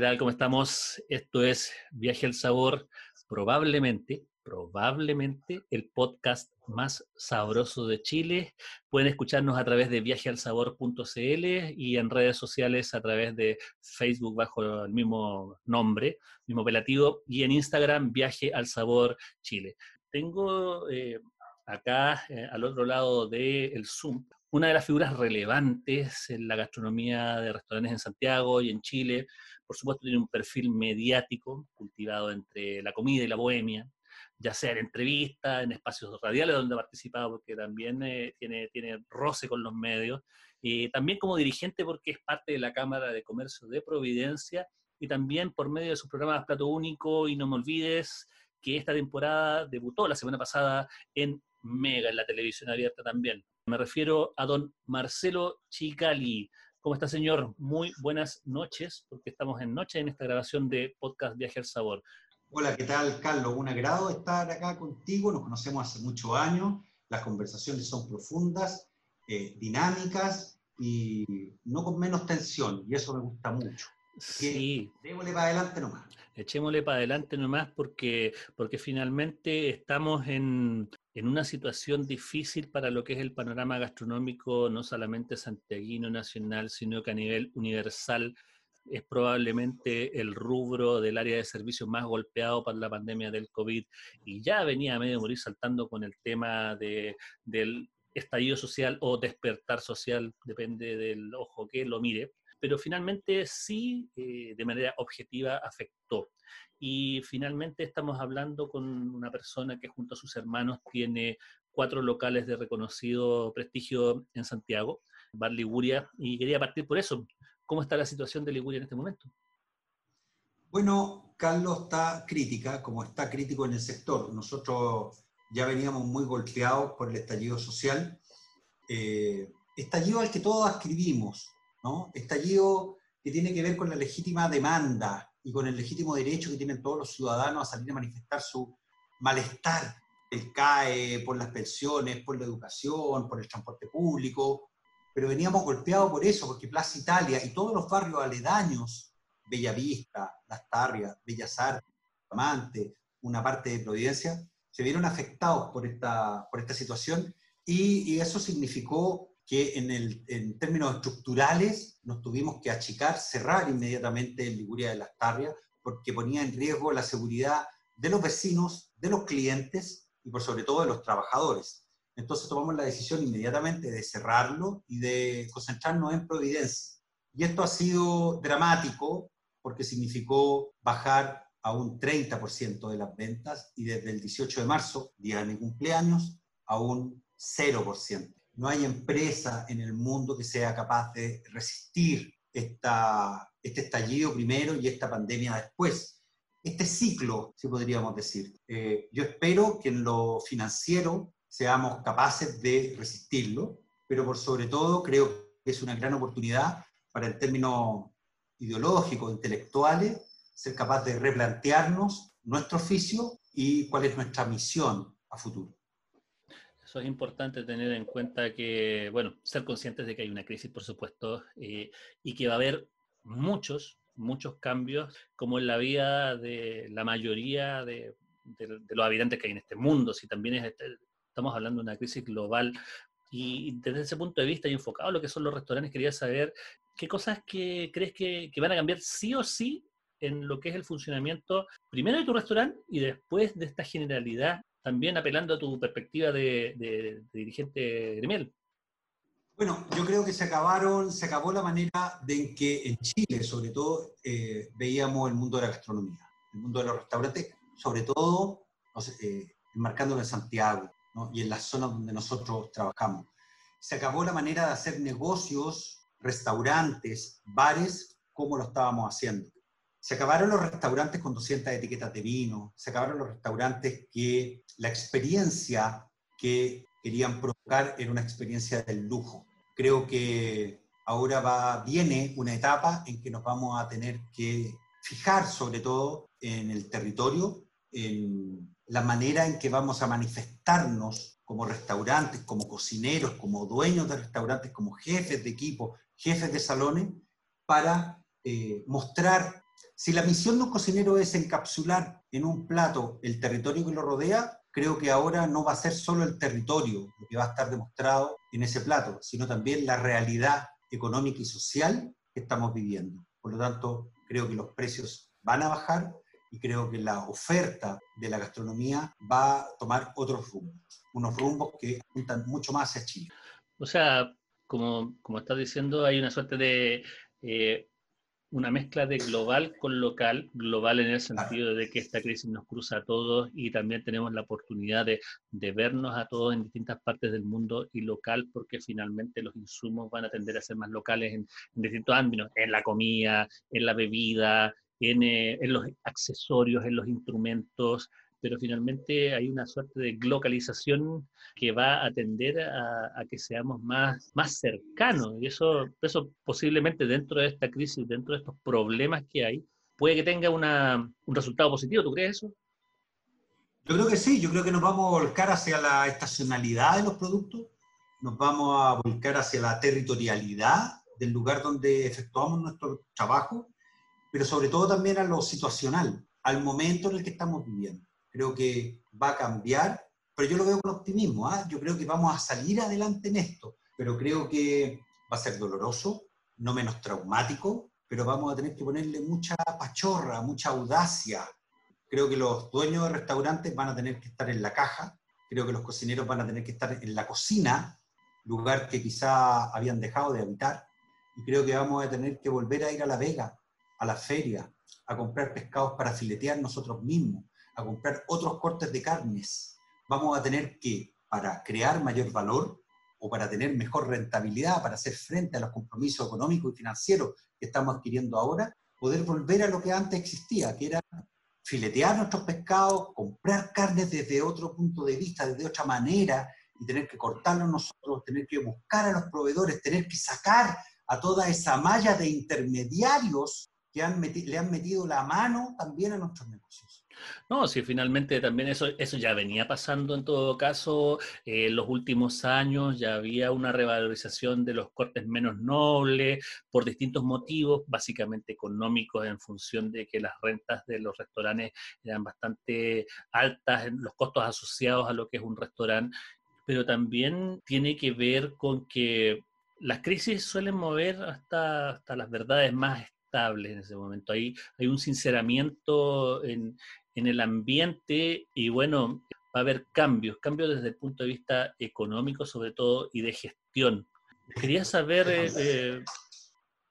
¿qué tal? ¿Cómo estamos? Esto es Viaje al Sabor, probablemente, probablemente el podcast más sabroso de Chile. Pueden escucharnos a través de viajealsabor.cl y en redes sociales a través de Facebook bajo el mismo nombre, mismo apelativo, y en Instagram Viaje al Sabor Chile. Tengo eh, acá eh, al otro lado del Zoom una de las figuras relevantes en la gastronomía de restaurantes en Santiago y en Chile. Por supuesto, tiene un perfil mediático cultivado entre la comida y la bohemia, ya sea en entrevistas, en espacios radiales donde ha participado, porque también eh, tiene, tiene roce con los medios, y también como dirigente porque es parte de la Cámara de Comercio de Providencia y también por medio de sus programas Plato Único y No Me Olvides, que esta temporada debutó la semana pasada en Mega, en la televisión abierta también. Me refiero a don Marcelo Chicali. ¿Cómo está, señor? Muy buenas noches, porque estamos en noche en esta grabación de podcast Viaje al Sabor. Hola, ¿qué tal, Carlos? Un agrado estar acá contigo. Nos conocemos hace muchos años. Las conversaciones son profundas, eh, dinámicas y no con menos tensión, y eso me gusta mucho. Sí. Démosle para adelante nomás. Echémosle para adelante nomás porque, porque finalmente estamos en, en una situación difícil para lo que es el panorama gastronómico, no solamente santiaguino nacional, sino que a nivel universal es probablemente el rubro del área de servicios más golpeado por la pandemia del COVID y ya venía a medio morir saltando con el tema de, del estallido social o despertar social, depende del ojo que lo mire, pero finalmente sí, eh, de manera objetiva, afectó. Y finalmente estamos hablando con una persona que junto a sus hermanos tiene cuatro locales de reconocido prestigio en Santiago, Bar Liguria, y quería partir por eso. ¿Cómo está la situación de Liguria en este momento? Bueno, Carlos está crítica, como está crítico en el sector. Nosotros ya veníamos muy golpeados por el estallido social, eh, estallido al que todos escribimos, ¿no? Estallido que tiene que ver con la legítima demanda y con el legítimo derecho que tienen todos los ciudadanos a salir a manifestar su malestar. El CAE, por las pensiones, por la educación, por el transporte público, pero veníamos golpeados por eso, porque Plaza Italia y todos los barrios aledaños, Bellavista, Las Tarrias, Bellas Artes, Amante, una parte de Providencia, se vieron afectados por esta, por esta situación y, y eso significó que en, el, en, términos estructurales nos tuvimos que achicar, cerrar inmediatamente en Liguria de las Tarrias, porque ponía en riesgo la seguridad de los vecinos, de los clientes y por sobre todo de los trabajadores. Entonces tomamos la decisión inmediatamente de cerrarlo y de concentrarnos en Providencia. Y esto ha sido dramático porque significó bajar a un 30% de las ventas y desde el 18 de marzo, día de mi cumpleaños, a un 0%. No hay empresa en el mundo que sea capaz de resistir este estallido primero y esta pandemia después. Este ciclo, si podríamos decir. Eh, yo espero que en lo financiero seamos capaces de resistirlo, pero por sobre todo creo que es una gran oportunidad para en términos ideológicos, intelectuales, ser capaz de replantearnos nuestro oficio y cuál es nuestra misión a futuro. Eso es importante tener en cuenta que, bueno, ser conscientes de que hay una crisis, por supuesto, eh, y que va a haber muchos, muchos cambios, como en la vida de la mayoría de, los habitantes que hay en este mundo. Si también este, estamos hablando de una crisis global, y desde ese punto de vista y enfocado a lo que son los restaurantes, quería saber qué cosas que crees que, que, van a cambiar sí o sí en lo que es el funcionamiento, primero de tu restaurante y después de esta generalidad también apelando a tu perspectiva de, dirigente gremial. Bueno, yo creo que se acabaron, se acabó la manera de en que en Chile, sobre todo, eh, veíamos el mundo de la gastronomía, el mundo de los restaurantes, sobre todo eh, enmarcándolo en Santiago y en las zonas donde nosotros trabajamos. Se acabó la manera de hacer negocios, restaurantes, bares cómo lo estábamos haciendo. Se acabaron los restaurantes con 200 etiquetas de vino, se acabaron los restaurantes que la experiencia que querían provocar era una experiencia del lujo. Creo que ahora va, viene una etapa en que nos vamos a tener que fijar sobre todo en el territorio, en la manera en que vamos a manifestarnos como restaurantes, como cocineros, como dueños de restaurantes, como jefes de equipo, jefes de salones, para eh, mostrar si la misión de un cocinero es encapsular en un plato el territorio que lo rodea, creo que ahora no va a ser solo el territorio lo que va a estar demostrado en ese plato, sino también la realidad económica y social que estamos viviendo. Por lo tanto, creo que los precios van a bajar y creo que la oferta de la gastronomía va a tomar otros rumbos, unos rumbos que apuntan mucho más hacia Chile. O sea, como, como estás diciendo, hay una suerte de eh, una mezcla de global con local, global en el sentido de que esta crisis nos cruza a todos y también tenemos la oportunidad de, de, vernos a todos en distintas partes del mundo y local porque finalmente los insumos van a tender a ser más locales en, en distintos ámbitos, en la comida, en la bebida, en, eh, en los accesorios, en los instrumentos, pero finalmente hay una suerte de globalización que va a tender a, que seamos más, más cercanos. Y eso, eso posiblemente dentro de esta crisis, dentro de estos problemas que hay, puede que tenga una, un resultado positivo. ¿Tú crees eso? Yo creo que sí, yo creo que nos vamos a volcar hacia la estacionalidad de los productos, nos vamos a volcar hacia la territorialidad del lugar donde efectuamos nuestro trabajo, pero sobre todo también a lo situacional, al momento en el que estamos viviendo creo que va a cambiar, pero yo lo veo con optimismo, ¿ah? yo creo que vamos a salir adelante en esto, pero creo que va a ser doloroso, no menos traumático, pero vamos a tener que ponerle mucha pachorra, mucha audacia. Creo que los dueños de restaurantes van a tener que estar en la caja, creo que los cocineros van a tener que estar en la cocina, lugar que quizá habían dejado de habitar, y creo que vamos a tener que volver a ir a la vega, a la feria, a comprar pescados para filetear nosotros mismos, a comprar otros cortes de carnes. Vamos a tener que, para crear mayor valor o para tener mejor rentabilidad, para hacer frente a los compromisos económicos y financieros que estamos adquiriendo ahora, poder volver a lo que antes existía, que era filetear nuestros pescados, comprar carnes desde otro punto de vista, desde otra manera, y tener que cortarlos nosotros, tener que buscar a los proveedores, tener que sacar a toda esa malla de intermediarios que le han metido la mano también a nuestros negocios. No, sí, finalmente también eso, eso ya venía pasando en todo caso. Eh, en los últimos años ya había una revalorización de los cortes menos nobles por distintos motivos, básicamente económicos, en función de que las rentas de los restaurantes eran bastante altas, los costos asociados a lo que es un restaurante, pero también tiene que ver con que las crisis suelen mover hasta, hasta las verdades más estables en ese momento. Hay, hay un sinceramiento en, en el ambiente y bueno, va a haber cambios, cambios desde el punto de vista económico sobre todo y de gestión. Quería saber, eh, eh,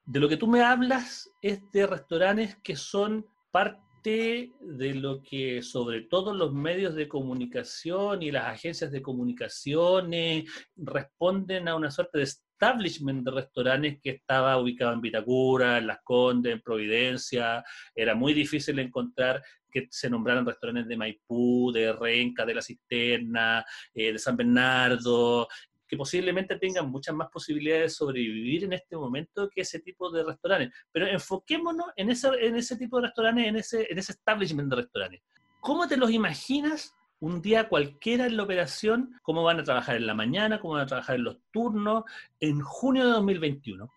de lo que tú me hablas es de restaurantes que son parte de lo que sobre todo los medios de comunicación y las agencias de comunicaciones responden a una suerte de establishment de restaurantes que estaba ubicado en Vitacura, en Las Condes, en Providencia. Era muy difícil encontrar que se nombraran restaurantes de Maipú, de Renca, de La Cisterna, eh, de San Bernardo, que posiblemente tengan muchas más posibilidades de sobrevivir en este momento que ese tipo de restaurantes. Pero enfoquémonos en ese, en ese tipo de restaurantes, en ese, en ese establishment de restaurantes. ¿Cómo te los imaginas un día cualquiera en la operación, cómo van a trabajar en la mañana, cómo van a trabajar en los turnos, en junio de 2021?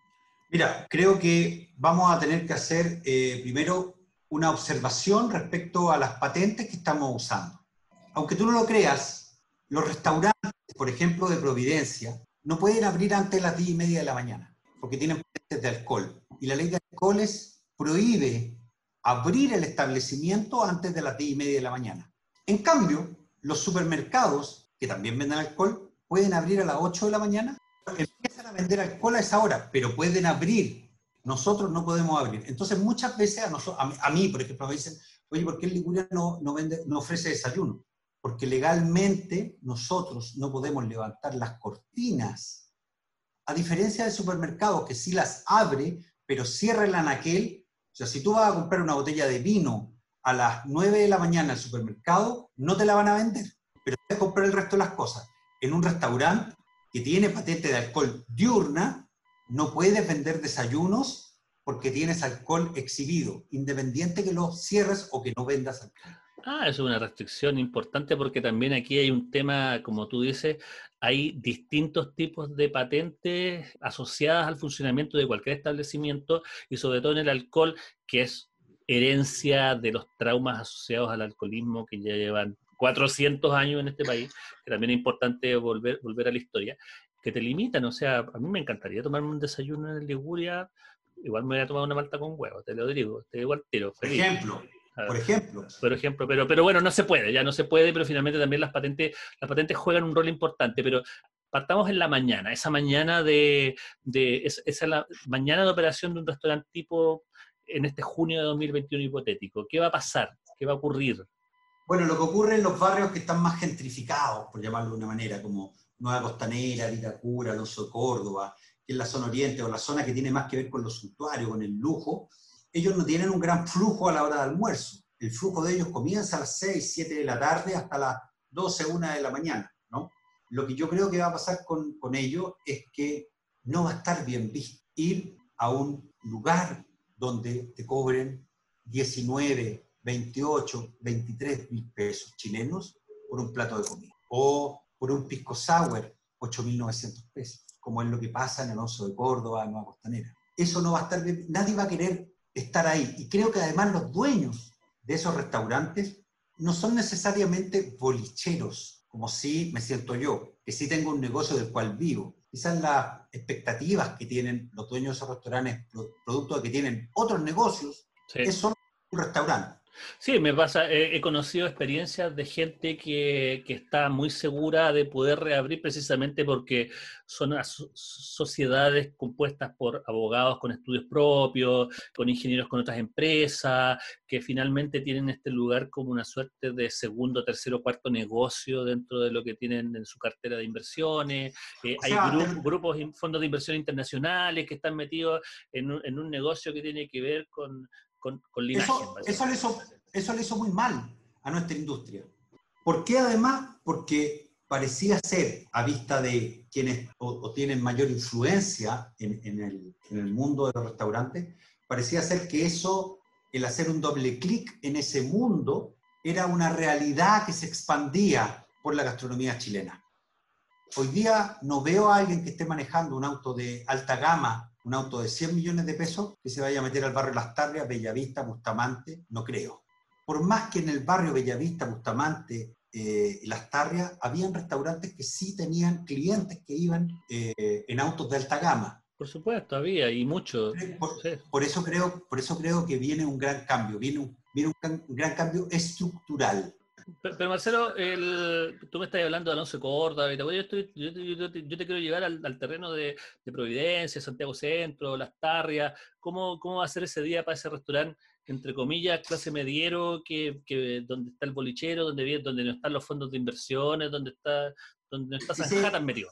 Mira, creo que vamos a tener que hacer eh, primero una observación respecto a las patentes que estamos usando. Aunque tú no lo creas, los restaurantes, por ejemplo, de Providencia, no pueden abrir antes de las 10 y media de la mañana, porque tienen patentes de alcohol. Y la ley de alcoholes prohíbe abrir el establecimiento antes de las 10 y media de la mañana. En cambio, los supermercados, que también venden alcohol, pueden abrir a las 8 de la mañana, empiezan a vender alcohol a esa hora, pero pueden abrir. Nosotros no podemos abrir. Entonces, muchas veces a, mí, por ejemplo, me dicen, oye, ¿por qué el Liguria no, no, vende, no ofrece desayuno? Porque legalmente nosotros no podemos levantar las cortinas. A diferencia del supermercado, que sí las abre, pero cierren aquel. O sea, si tú vas a comprar una botella de vino a las 9 de la mañana al supermercado, no te la van a vender, pero puedes comprar el resto de las cosas. En un restaurante que tiene patente de alcohol diurna, no puedes vender desayunos porque tienes alcohol exhibido, independiente que lo cierres o que no vendas alcohol. Ah, es una restricción importante porque también aquí hay un tema, como tú dices, hay distintos tipos de patentes asociadas al funcionamiento de cualquier establecimiento y sobre todo en el alcohol, que es herencia de los traumas asociados al alcoholismo que ya llevan 400 años en este país, también es importante volver a la historia, que te limitan. O sea, a mí me encantaría tomarme un desayuno en Liguria, igual me voy a tomar una malta con huevo, te lo digo, te digo al tiro. Feliz. Ejemplo, por ejemplo. Por ejemplo, pero, pero bueno, no se puede, ya no se puede, pero finalmente también las patentes, las patentes juegan un rol importante, pero partamos en la mañana, esa mañana de, de esa, la mañana de operación de un restaurante tipo en este junio de 2021 hipotético. ¿Qué va a pasar? ¿Qué va a ocurrir? Bueno, lo que ocurre en los barrios que están más gentrificados, por llamarlo de una manera, como Nueva Costanera, Vitacura, Alonso Córdoba, que es la zona oriente o la zona que tiene más que ver con los suntuarios, con el lujo, ellos no tienen un gran flujo a la hora de almuerzo. El flujo de ellos comienza a las 6, 7 de la tarde hasta las 12, 1 de la mañana. ¿no? Lo que yo creo que va a pasar con, con ellos es que no va a estar bien visto ir a un lugar donde te cobren 19, 28, 23 mil pesos chilenos por un plato de comida. O por un pisco sour, 8.900 pesos, como es lo que pasa en el Oso de Córdoba, en Nueva Costanera. Eso no va a estar bien, nadie va a querer estar ahí. Y creo que además los dueños de esos restaurantes no son necesariamente bolicheros, como si me siento yo, que sí tengo un negocio del cual vivo. Quizás las expectativas que tienen los dueños de esos restaurantes, producto de que tienen otros negocios, es solo un restaurante. Sí, me pasa, he conocido experiencias de gente que, está muy segura de poder reabrir precisamente porque son sociedades compuestas por abogados con estudios propios, con ingenieros con otras empresas, que finalmente tienen este lugar como una suerte de segundo, tercero, cuarto negocio dentro de lo que tienen en su cartera de inversiones. Eh, hay grupos, fondos de inversión internacionales que están metidos en un negocio que tiene que ver con con, Eso, eso, le hizo, eso le hizo muy mal a nuestra industria. ¿Por qué además? Porque parecía ser, a vista de quienes o, tienen mayor influencia en, en, el, en, el, mundo de los restaurantes, parecía ser que eso, el hacer un doble clic en ese mundo, era una realidad que se expandía por la gastronomía chilena. Hoy día no veo a alguien que esté manejando un auto de alta gama un auto de 100 millones de pesos que se vaya a meter al barrio Las Tarrias, Bellavista, Bustamante, no creo. Por más que en el barrio Bellavista, Bustamante eh, y Las Tarrias habían restaurantes que sí tenían clientes que iban eh, en autos de alta gama. Por supuesto, había y mucho. Por, eso, creo, por eso creo que viene un gran cambio, viene un, viene un gran cambio estructural. Pero, Marcelo, el, tú me estás hablando de Alonso Córdoba, yo, estoy, yo, yo, te, quiero llevar al, terreno de, Providencia, Santiago Centro, Las Tarrias. ¿Cómo, ¿Cómo va a ser ese día para ese restaurante, entre comillas, clase mediero, que, que donde está el bolichero, donde, donde no están los fondos de inversiones, donde está, donde no está San tan metido?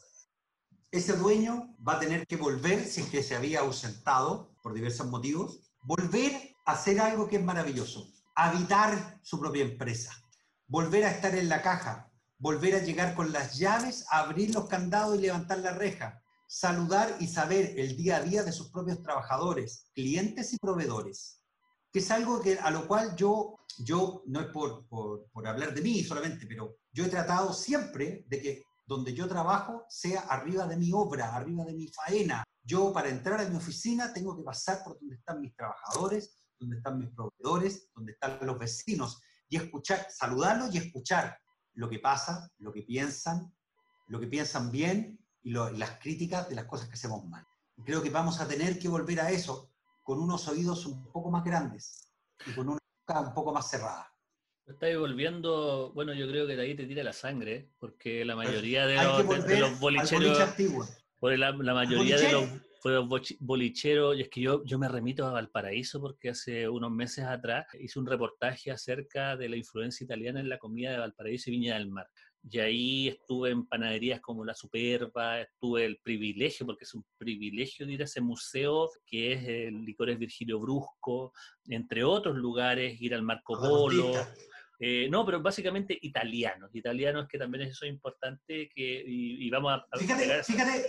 Ese dueño va a tener que volver, si es que se había ausentado por diversos motivos, volver a hacer algo que es maravilloso, habitar su propia empresa volver a estar en la caja, volver a llegar con las llaves, abrir los candados y levantar la reja, saludar y saber el día a día de sus propios trabajadores, clientes y proveedores, que es algo que, a lo cual yo, yo no es por, por, por hablar de mí solamente, pero yo he tratado siempre de que donde yo trabajo sea arriba de mi obra, arriba de mi faena. Yo para entrar a mi oficina tengo que pasar por donde están mis trabajadores, donde están mis proveedores, donde están los vecinos y escuchar, saludarlos y escuchar lo que pasa, lo que piensan, lo que piensan bien y, las críticas de las cosas que hacemos mal. creo que vamos a tener que volver a eso con unos oídos un poco más grandes y con una boca un poco más cerrada. Estáis volviendo, bueno, yo creo que de ahí te tira la sangre, porque la mayoría de los, de, los bolicheros, por la, la mayoría de los fue bolichero, y es que yo, yo me remito a Valparaíso porque hace unos meses atrás hice un reportaje acerca de la influencia italiana en la comida de Valparaíso y Viña del Mar. y ahí estuve en panaderías como La Superba, tuve el privilegio, porque es un privilegio de ir a ese museo que es el Licores Virgilio Brusco, entre otros lugares, ir al Marco Polo. Eh, no, pero básicamente italianos, italianos que también eso es importante que, y, vamos a... Fíjate, fíjate,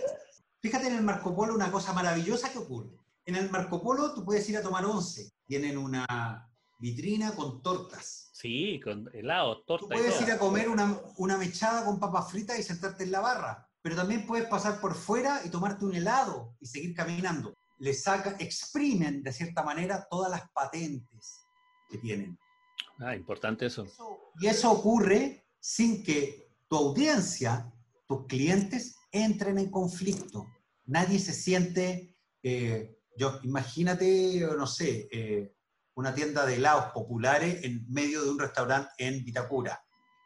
fíjate en el Marco Polo una cosa maravillosa que ocurre. En el Marco Polo tú puedes ir a tomar once, tienen una vitrina con tortas. Sí, con helado, tortas. Tú puedes ir a comer una, una mechada con papas fritas y sentarte en la barra, pero también puedes pasar por fuera y tomarte un helado y seguir caminando. Le saca, exprimen de cierta manera todas las patentes que tienen. Ah, importante eso. Y eso ocurre sin que tu audiencia, tus clientes, entren en conflicto. Nadie se siente, eh, yo imagínate, no sé, eh, una tienda de helados populares en medio de un restaurante en Vitacura.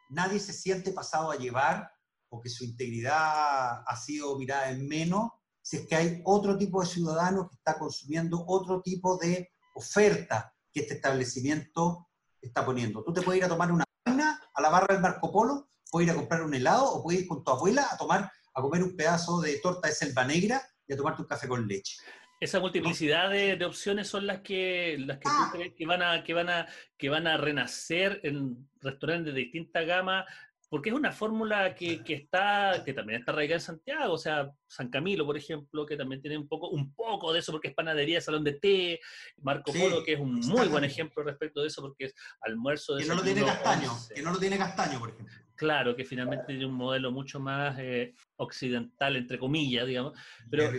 Nadie se siente pasado a llevar o que su integridad ha sido mirada en menos si es que hay otro tipo de ciudadano que está consumiendo otro tipo de oferta que este establecimiento está poniendo. Tú te puedes ir a tomar una vaina a la barra del Marco Polo, puedes ir a comprar un helado o puedes ir con tu abuela a tomar a comer un pedazo de torta de selva negra y a tomarte un café con leche. Esa multiplicidad de, opciones son las que, las que tú ah. crees que van, a, que, van a, que van a renacer en restaurantes de distinta gama, porque es una fórmula que, que, está, que también está arraigada en Santiago, o sea, San Camilo, por ejemplo, que también tiene un poco, un poco de eso porque es panadería, salón de té, Marco Polo, que es un muy buen ejemplo respecto de eso porque es almuerzo de... Que no lo tiene Castaño, que no lo tiene Castaño, por ejemplo. Claro, que finalmente tiene un modelo mucho más eh, occidental, entre comillas, digamos. Pero,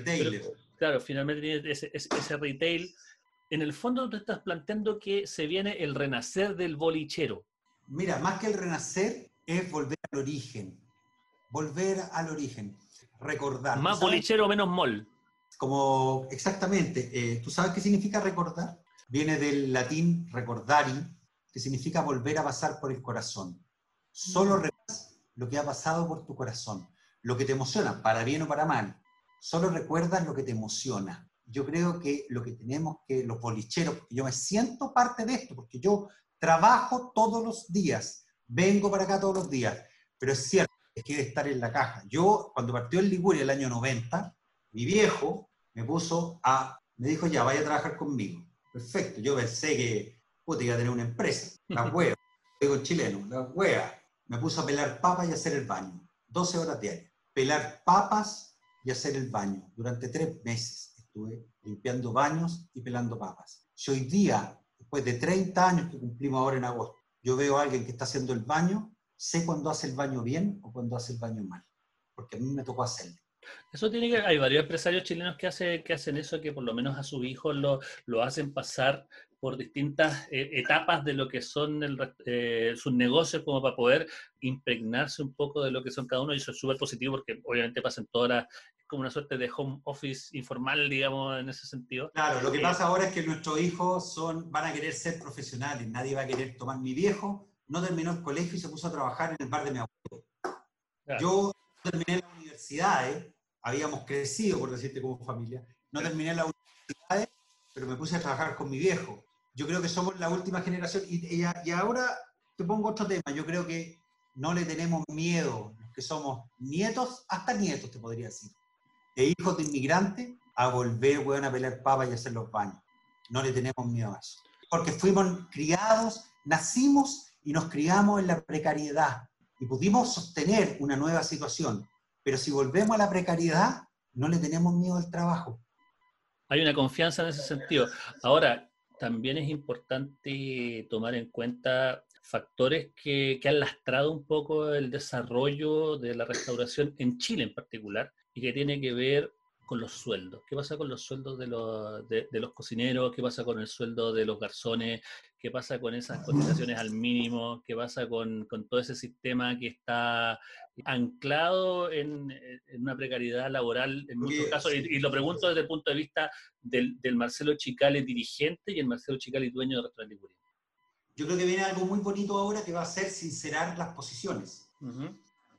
claro, finalmente tiene ese, ese, retail. En el fondo tú estás planteando que se viene el renacer del bolichero. Mira, más que el renacer, es volver al origen. Volver al origen. Recordar. Más bolichero, menos mol. Como, exactamente. Eh, ¿Tú sabes qué significa recordar? Viene del latín recordari, que significa volver a pasar por el corazón. Solo lo que ha pasado por tu corazón, lo que te emociona, para bien o para mal. Solo recuerdas lo que te emociona. Yo creo que lo que tenemos que, los bolicheros, porque yo me siento parte de esto, porque yo trabajo todos los días vengo para acá todos los días, pero es cierto, es que estar en la caja. Yo, cuando partió el Liguria el año 90, mi viejo me puso a, me dijo, ya, vaya a trabajar conmigo. Perfecto, yo pensé que, puta, iba a tener una empresa, la hueva, digo en chileno, la hueva. Me puso a pelar papas y hacer el baño, 12 horas diarias. Pelar papas y hacer el baño. Durante tres meses estuve limpiando baños y pelando papas. Y hoy día, después de 30 años que cumplimos ahora en agosto, yo veo a alguien que está haciendo el baño, sé cuándo hace el baño bien o cuando hace el baño mal, porque a mí me tocó hacerlo. Eso tiene que, hay varios empresarios chilenos que, hace, que hacen eso, que por lo menos a sus hijos lo, lo hacen pasar por distintas eh, etapas de lo que son eh, sus negocios como para poder impregnarse un poco de lo que son cada uno y eso es súper positivo porque obviamente pasan todas las, como una suerte de home office informal, digamos, en ese sentido. Claro, lo que eh, pasa ahora es que nuestros hijos son, van a querer ser profesionales, nadie va a querer tomar. Mi viejo no terminó el colegio y se puso a trabajar en el bar de mi abuelo. Yo terminé la universidad, habíamos crecido, por decirte, como familia, no terminé la universidad, pero me puse a trabajar con mi viejo yo creo que somos la última generación. Y, y, ahora te pongo otro tema. Yo creo que no le tenemos miedo, que somos nietos, hasta nietos te podría decir, e hijos de inmigrantes, a volver, weón, a pelear papas y hacer los baños. No le tenemos miedo a eso. Porque fuimos criados, nacimos y nos criamos en la precariedad. Y pudimos sostener una nueva situación. Pero si volvemos a la precariedad, no le tenemos miedo al trabajo. Hay una confianza en ese sentido. Ahora, también es importante tomar en cuenta factores que, han lastrado un poco el desarrollo de la restauración en Chile en particular y que tiene que ver con los sueldos. ¿Qué pasa con los sueldos de los, de, los cocineros? ¿Qué pasa con el sueldo de los garzones? ¿Qué pasa con esas cotizaciones al mínimo? ¿Qué pasa con, con todo ese sistema que está anclado en, en una precariedad laboral en muchos casos? Y, lo pregunto desde el punto de vista del, del Marcelo Chicali dirigente y el Marcelo Chicali dueño de Restaurante Yo creo que viene algo muy bonito ahora que va a ser sincerar las posiciones.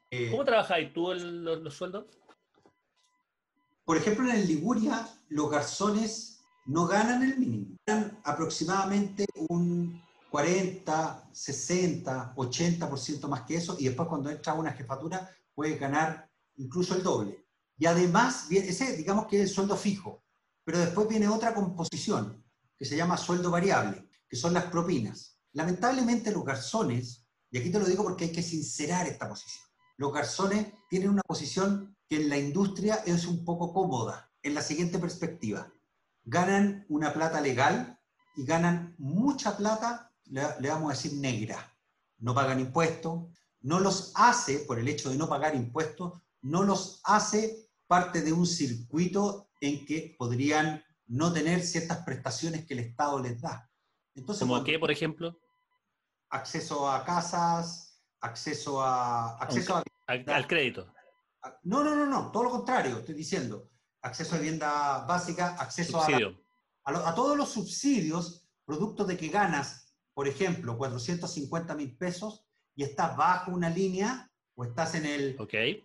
Eh, ¿Cómo trabajáis tú los, los sueldos? Por ejemplo, en Liguria, los garzones no ganan el mínimo. Ganan aproximadamente un 40, 60, 80% más que eso, y después cuando entra una jefatura puede ganar incluso el doble. Y además, ese digamos que es el sueldo fijo, pero después viene otra composición que se llama sueldo variable, que son las propinas. Lamentablemente los garzones, y aquí te lo digo porque hay que sincerar esta posición, los garzones tienen una posición que en la industria es un poco cómoda, en la siguiente perspectiva. Ganan una plata legal y ganan mucha plata le, vamos a decir negra. No pagan impuestos, no los hace, por el hecho de no pagar impuestos, no los hace parte de un circuito en que podrían no tener ciertas prestaciones que el Estado les da. Entonces, ¿Como qué, por ejemplo? Acceso a casas, acceso a... Acceso a, al, crédito. No, no, no, no, todo lo contrario, estoy diciendo. Acceso a vivienda básica, acceso a, a, a, todos los subsidios, producto de que ganas por ejemplo, 450 mil pesos y estás bajo una línea o estás en el, okay.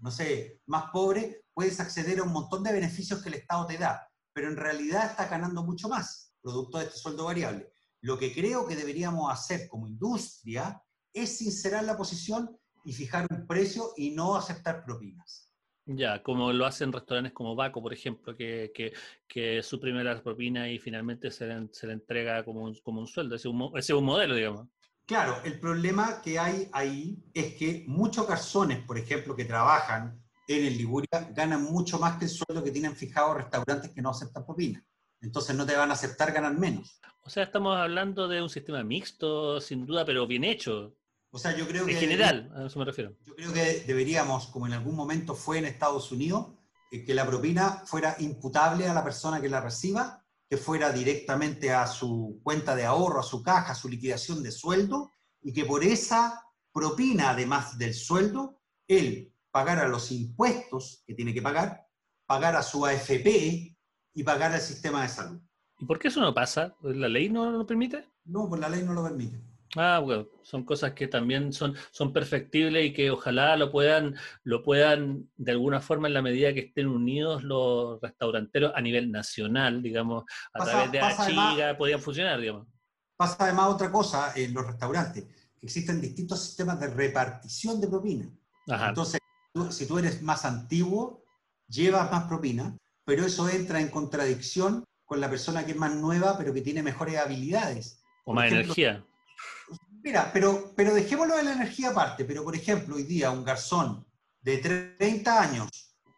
no sé, más pobre, puedes acceder a un montón de beneficios que el Estado te da, pero en realidad estás ganando mucho más, producto de este sueldo variable. Lo que creo que deberíamos hacer como industria es sincerar la posición y fijar un precio y no aceptar propinas. Ya, como lo hacen restaurantes como Baco, por ejemplo, que, que, que suprime las propinas y finalmente se le, se le entrega como un, como un sueldo. Ese es un, ese es un modelo, digamos. Claro, el problema que hay ahí es que muchos garzones, por ejemplo, que trabajan en el Liguria, ganan mucho más que el sueldo que tienen fijado restaurantes que no aceptan propinas. Entonces no te van a aceptar, ganan menos. O sea, estamos hablando de un sistema mixto, sin duda, pero bien hecho. O sea, yo creo que... En general, a eso me refiero. Yo creo que deberíamos, como en algún momento fue en Estados Unidos, que la propina fuera imputable a la persona que la reciba, que fuera directamente a su cuenta de ahorro, a su caja, a su liquidación de sueldo, y que por esa propina, además del sueldo, él pagara los impuestos que tiene que pagar, pagara su AFP y pagara el sistema de salud. ¿Y por qué eso no pasa? ¿La ley no lo permite? No, pues la ley no lo permite. Ah, bueno, son cosas que también son, son perfectibles y que ojalá lo puedan, lo puedan, de alguna forma, en la medida que estén unidos los restauranteros a nivel nacional, digamos, a través de Achiga, podían funcionar, digamos. Pasa además otra cosa en los restaurantes, que existen distintos sistemas de repartición de propina. Entonces, si tú eres más antiguo, llevas más propina, pero eso entra en contradicción con la persona que es más nueva, pero que tiene mejores habilidades. O más energía Mira, pero, pero dejémoslo de la energía aparte, pero por ejemplo, hoy día un garzón de 30 años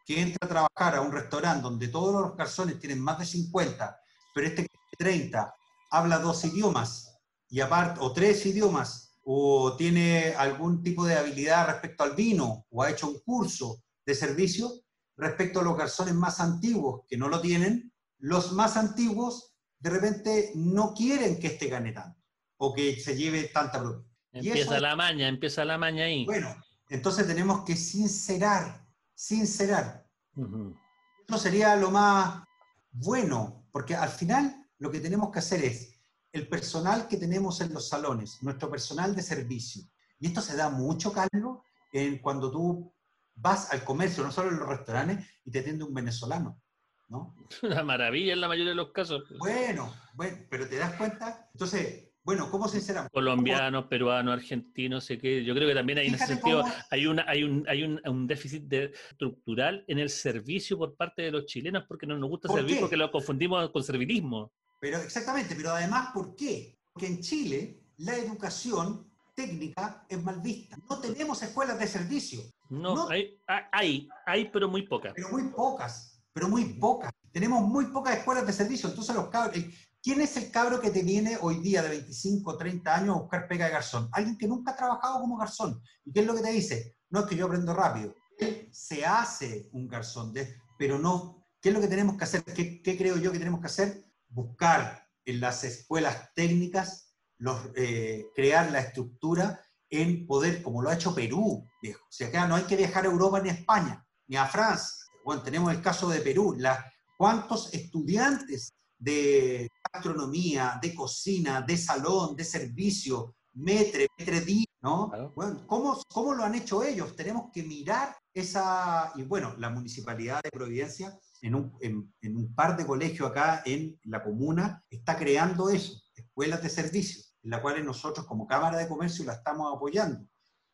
que entra a trabajar a un restaurante donde todos los garzones tienen más de 50, pero este de 30 habla dos idiomas y aparte, o tres idiomas, o tiene algún tipo de habilidad respecto al vino, o ha hecho un curso de servicio, respecto a los garzones más antiguos que no lo tienen, los más antiguos de repente no quieren que este gane tanto o que se lleve tanta propina. Empieza la maña, empieza la maña ahí. Bueno, entonces tenemos que sincerar, sincerar. Eso sería lo más bueno, porque al final lo que tenemos que hacer es el personal que tenemos en los salones, nuestro personal de servicio. Y esto se da mucho, Carlos, en cuando tú vas al comercio, no solo en los restaurantes, y te atiende un venezolano. ¿no? Una maravilla en la mayoría de los casos. Bueno, bueno, pero te das cuenta. Entonces, bueno, ¿cómo sinceramente? Colombianos, peruanos, argentinos, sé qué. Yo creo que también hay en ese sentido hay una hay un hay un, déficit estructural en el servicio por parte de los chilenos porque no nos gusta servir porque lo confundimos con servilismo. Pero exactamente, pero además ¿por qué? Porque en Chile la educación técnica es mal vista. No tenemos escuelas de servicio. No, Hay, hay, hay, pero muy pocas. Pero muy pocas, pero muy pocas. Tenemos muy pocas escuelas de servicio. Entonces los cabros, ¿Quién es el cabro que te viene hoy día de 25 o 30 años a buscar pega de garzón? Alguien que nunca ha trabajado como garzón. ¿Y qué es lo que te dice? No es que yo aprendo rápido. Se hace un garzón, pero no. ¿Qué es lo que tenemos que hacer? ¿Qué, creo yo que tenemos que hacer? Buscar en las escuelas técnicas, eh, crear la estructura en poder, como lo ha hecho Perú, viejo. O sea, acá no hay que viajar a Europa ni a España, ni a Francia. Bueno, tenemos el caso de Perú. ¿Cuántos estudiantes de gastronomía, de cocina, de salón, de servicio, metre, metre ¿no? Bueno, ¿cómo, ¿cómo, lo han hecho ellos? Tenemos que mirar esa, y bueno, la Municipalidad de Providencia, en un, en, un par de colegios acá en la comuna, está creando eso, escuelas de servicio, en las cuales nosotros como Cámara de Comercio la estamos apoyando.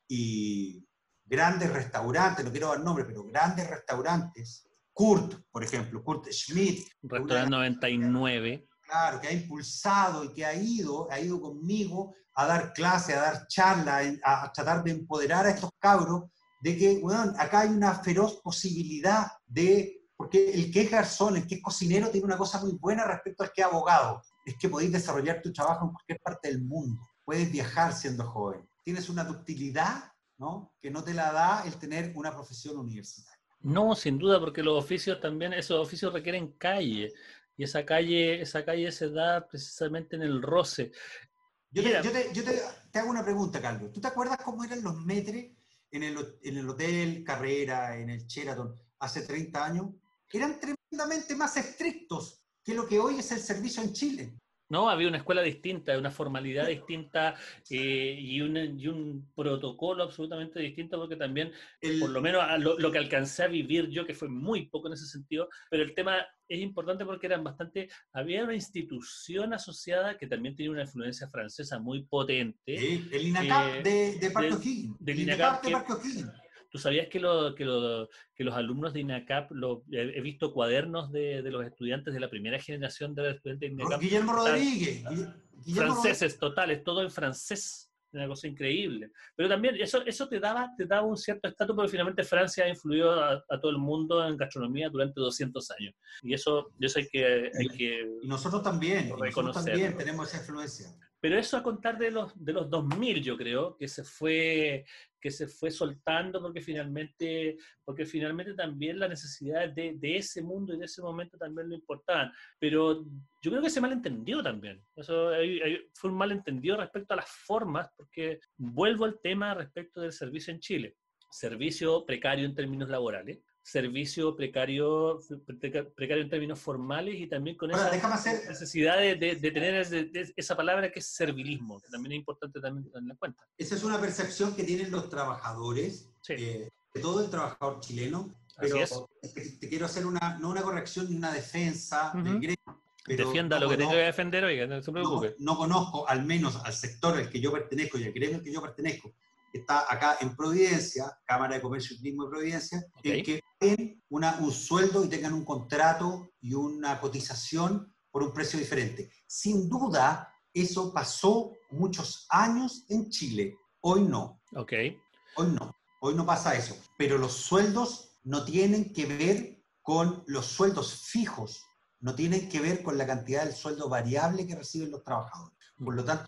Y grandes restaurantes, no quiero dar nombre, pero grandes restaurantes, Kurt, por ejemplo, Kurt Schmidt. Restaurante 99. Claro, que ha impulsado y que ha ido, ha ido conmigo a dar clase, a dar charla, a, tratar de empoderar a estos cabros de que, bueno, acá hay una feroz posibilidad de, porque el que es garzón, el que es cocinero, tiene una cosa muy buena respecto al que es abogado, es que podéis desarrollar tu trabajo en cualquier parte del mundo, puedes viajar siendo joven, tienes una ductilidad ¿no? que no te la da el tener una profesión universitaria. No, sin duda, porque los oficios también, esos oficios requieren calle, y esa calle, esa calle se da precisamente en el roce. Yo, te, hago una pregunta, Carlos. ¿Tú te acuerdas cómo eran los metres en el, en el hotel Carrera, en el Sheraton, hace 30 años? Eran tremendamente más estrictos que lo que hoy es el servicio en Chile. No, había una escuela distinta, una formalidad distinta eh, y, un, y, un, protocolo absolutamente distinto, porque también, por lo menos lo, que alcancé a vivir yo, que fue muy poco en ese sentido, pero el tema es importante porque eran bastante, había una institución asociada que también tenía una influencia francesa muy potente. el INACAP eh, de, de Parque Del, INACAP, de Parque ¿Tú sabías que, lo, que, lo, que, los alumnos de INACAP, lo, he visto cuadernos de, de, los estudiantes de la primera generación de estudiantes de INACAP? Guillermo Rodríguez. franceses totales, todo en francés. Una cosa increíble. Pero también eso, eso te, daba, te daba un cierto estatus porque finalmente Francia ha influido a, todo el mundo en gastronomía durante 200 años. Y eso, eso hay que... Hay que y nosotros también, nosotros también tenemos esa influencia. Pero eso a contar de los, de los 2000, yo creo, que se fue, que se fue soltando porque finalmente, porque finalmente también las necesidades de, de, ese mundo y de ese momento también lo importaban. Pero yo creo que se malentendió también. Eso fue un malentendido respecto a las formas, porque vuelvo al tema respecto del servicio en Chile. Servicio precario en términos laborales, servicio precario, precario en términos formales y también con esa necesidad de, de, tener esa palabra que es servilismo, que también es importante también tener en cuenta. Esa es una percepción que tienen los trabajadores, eh, de todo el trabajador chileno, pero te, quiero hacer una, no una corrección ni una defensa del gremio. Defienda lo que tenga que defender, oiga, no se preocupe. No, no conozco, al menos al sector al que yo pertenezco y al gremio al que yo pertenezco, está acá en Providencia, Cámara de Comercio y Turismo de Providencia, en que tengan una, un sueldo y tengan un contrato y una cotización por un precio diferente. Sin duda, eso pasó muchos años en Chile. Hoy no. Ok. Hoy no. Hoy no pasa eso. Pero los sueldos no tienen que ver con los sueldos fijos, no tienen que ver con la cantidad del sueldo variable que reciben los trabajadores. Por lo tanto,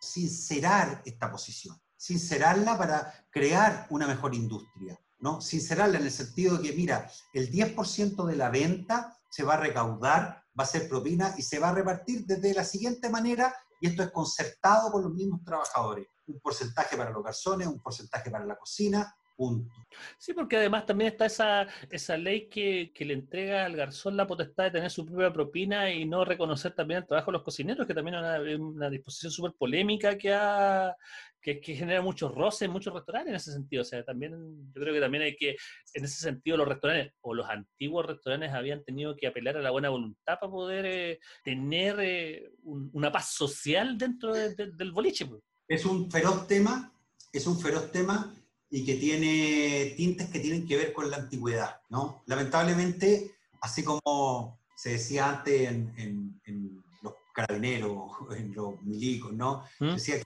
sincerar esta posición sincerarla para crear una mejor industria, ¿no? Sincerarla en el sentido de que, mira, el 10% de la venta se va a recaudar, va a ser propina y se va a repartir desde la siguiente manera, y esto es concertado con los mismos trabajadores. Un porcentaje para los garzones, un porcentaje para la cocina, Punto. Sí, porque además también está esa, esa ley que, que, le entrega al garzón la potestad de tener su propia propina y no reconocer también el trabajo de los cocineros, que también es una, disposición súper polémica que, ha, que, que, genera muchos roces en muchos restaurantes en ese sentido. O sea, también yo creo que también hay que, en ese sentido, los restaurantes o los antiguos restaurantes habían tenido que apelar a la buena voluntad para poder eh, tener eh, una paz social dentro del boliche. Pues. Es un feroz tema, es un feroz tema y que tiene tintes que tienen que ver con la antigüedad, ¿no? Lamentablemente, así como se decía antes en, en, los carabineros, en los milicos, ¿no? ¿Mm? decía que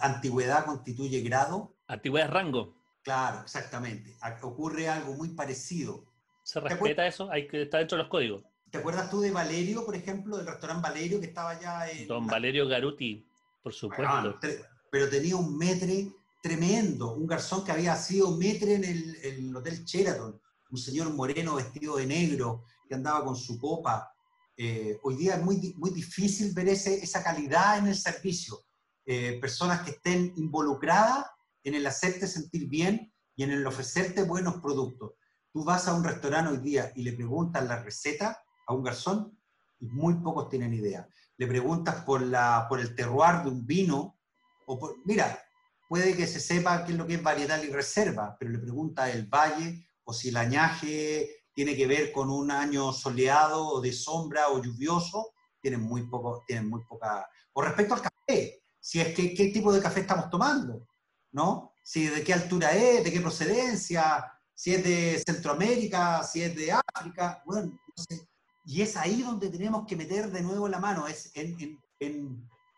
antigüedad constituye grado. Antigüedad es rango. Claro, exactamente. Ocurre algo muy parecido. ¿Se respeta eso? Hay que estar dentro de los códigos. ¿Te acuerdas tú de Valerio, por ejemplo, del restaurante Valerio que estaba allá en... Don Valerio Garuti, por supuesto. pero tenía un metre tremendo, un garzón que había sido metre en el, Hotel Sheraton, un señor moreno vestido de negro que andaba con su copa. Eh, hoy día es muy, muy difícil ver ese, esa calidad en el servicio. Eh, personas que estén involucradas en el hacerte sentir bien y en el ofrecerte buenos productos. Tú vas a un restaurante hoy día y le preguntas la receta a un garzón y muy pocos tienen idea. Le preguntas por, la, por el terroir de un vino, o por, mira, puede que se sepa qué es lo que es variedad y reserva, pero le pregunta el valle o si el añaje tiene que ver con un año soleado o de sombra o lluvioso, tienen muy poco, tienen muy poca. O respecto al café, si es que qué tipo de café estamos tomando, ¿no? Si de qué altura es, de qué procedencia, si es de Centroamérica, si es de África, bueno. Y es ahí donde tenemos que meter de nuevo la mano, es en,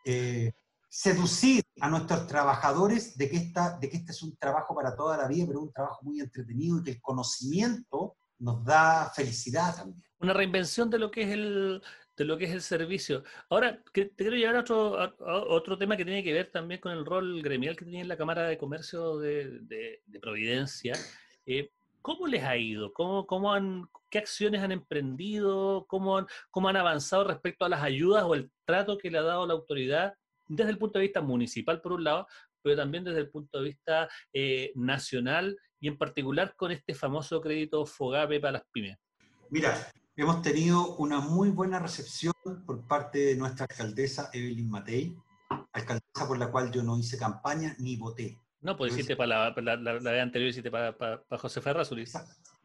eh, seducir a nuestros trabajadores de que, esta, de que este es un trabajo para toda la vida, pero un trabajo muy entretenido y que el conocimiento nos da felicidad también. Una reinvención de lo que es el, de lo que es el servicio. Ahora, te quiero llevar a otro, otro tema que tiene que ver también con el rol gremial que tenía en la Cámara de Comercio de, Providencia. Eh, ¿Cómo les ha ido? ¿Cómo, cómo han, ¿Qué acciones han emprendido? ¿Cómo han, ¿Cómo han avanzado respecto a las ayudas o el trato que le ha dado la autoridad desde el punto de vista municipal, por un lado, pero también desde el punto de vista eh, nacional y en particular con este famoso crédito FOGAPE para las pymes? Mira, hemos tenido una muy buena recepción por parte de nuestra alcaldesa Evelyn Matei, alcaldesa por la cual yo no hice campaña ni voté. No, pues hiciste para la, la, vez anterior, hiciste para, para, José Ferraz,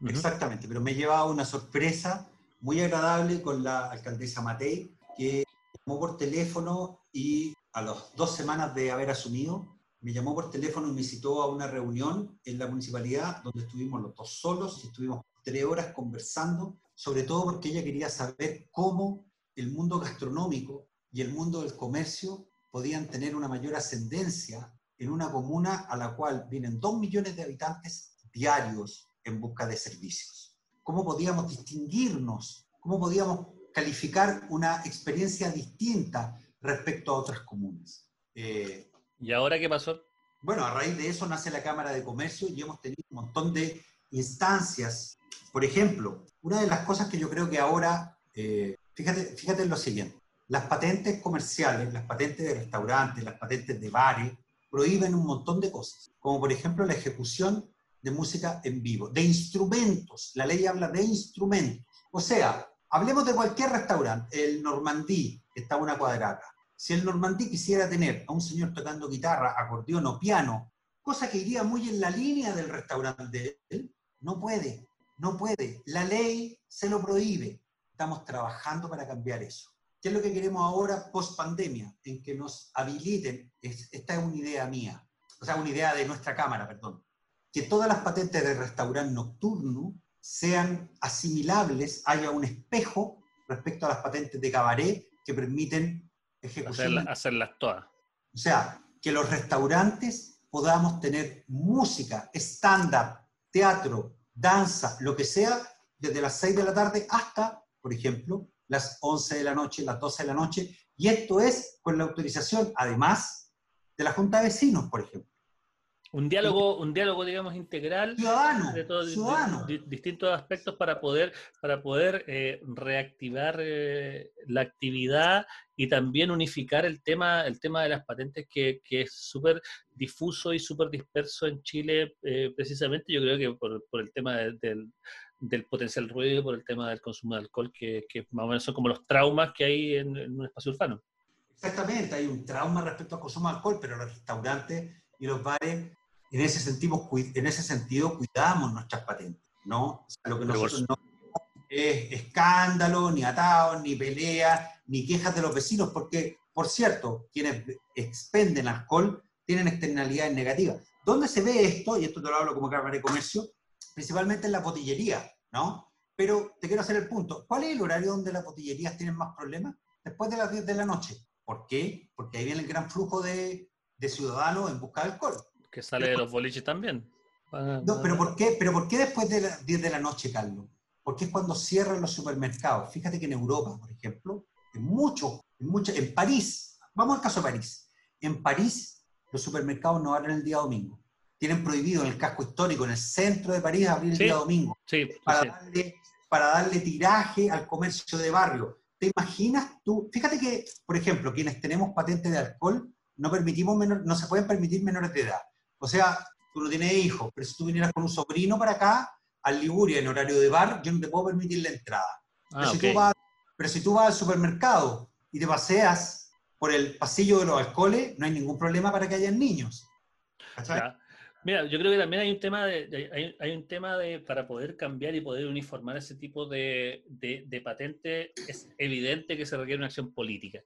Exactamente, pero me he llevado una sorpresa muy agradable con la alcaldesa Matei, que llamó por teléfono y a las dos semanas de haber asumido, me llamó por teléfono y me citó a una reunión en la municipalidad donde estuvimos los dos solos y estuvimos tres horas conversando, sobre todo porque ella quería saber cómo el mundo gastronómico y el mundo del comercio podían tener una mayor ascendencia en una comuna a la cual vienen dos millones de habitantes diarios en busca de servicios. ¿Cómo podíamos distinguirnos? ¿Cómo podíamos calificar una experiencia distinta respecto a otras comunas? Eh, ¿Y ahora qué pasó? Bueno, a raíz de eso nace la Cámara de Comercio y hemos tenido un montón de instancias. Por ejemplo, una de las cosas que yo creo que ahora, eh, fíjate, fíjate en lo siguiente, las patentes comerciales, las patentes de restaurantes, las patentes de bares, prohíben un montón de cosas, como por ejemplo la ejecución de música en vivo, de instrumentos. La ley habla de instrumentos. O sea, hablemos de cualquier restaurante, el Normandí, que está a una cuadrada. Si el Normandí quisiera tener a un señor tocando guitarra, acordeón o piano, cosa que iría muy en la línea del restaurante de él, no puede, no puede. La ley se lo prohíbe. Estamos trabajando para cambiar eso. ¿Qué es lo que queremos ahora post pandemia? En que nos habiliten, esta es una idea mía, o sea, una idea de nuestra Cámara, perdón, que todas las patentes de restaurante nocturno sean asimilables, haya un espejo respecto a las patentes de cabaret que permiten ejecución. hacerlas todas. O sea, que los restaurantes podamos tener música, stand-up, teatro, danza, lo que sea, desde las 6 de la tarde hasta, por ejemplo, las 11 de la noche, las 12 de la noche, y esto es con la autorización, además, de la Junta de Vecinos, por ejemplo. Un diálogo, un diálogo, digamos, integral de, todos distintos aspectos para poder, para poder eh, reactivar eh, la actividad y también unificar el tema, el tema de las patentes que, que es súper difuso y súper disperso en Chile, eh, precisamente yo creo que por, por el tema del, del potencial ruido, por el tema del consumo de alcohol, que, que, más o menos son como los traumas que hay en, en un espacio urbano. Exactamente, hay un trauma respecto al consumo de alcohol, pero los restaurantes y los bares en ese sentido, en ese sentido cuidamos nuestras patentes, ¿no? lo que nosotros no es escándalo, ni atados, ni pelea, ni quejas de los vecinos, porque, por cierto, quienes expenden alcohol tienen externalidades negativas. ¿Dónde se ve esto? Y esto te lo hablo como Cámara de Comercio, principalmente en la botillería, ¿no? Pero te quiero hacer el punto. ¿Cuál es el horario donde las botillerías tienen más problemas? Después de las 10 de la noche. ¿Por qué? Porque ahí viene el gran flujo de, de ciudadanos en busca de alcohol. Que sale de los boliches también. No, pero ¿por qué, pero ¿por qué después de las 10 de la noche, Carlos? Porque es cuando cierran los supermercados. Fíjate que en Europa, por ejemplo, en mucho, en mucho, en París, vamos al caso de París. En París, los supermercados no abren el día domingo. Tienen prohibido en el casco histórico, en el centro de París, abrir el día domingo. Sí, para, Darle, para darle tiraje al comercio de barrio. ¿Te imaginas tú? Fíjate que, por ejemplo, quienes tenemos patente de alcohol, no, permitimos menor, no se pueden permitir menores de edad. O sea, tú no tienes hijos, pero si tú vinieras con un sobrino para acá, al Liguria en horario de bar, yo no te puedo permitir la entrada. pero, ah, si tú vas, pero si tú vas al supermercado y te paseas por el pasillo de los alcoholes, no hay ningún problema para que haya niños. Mira, yo creo que también hay un tema de, hay, un tema de para poder cambiar y poder uniformar ese tipo de, de, patente, es evidente que se requiere una acción política.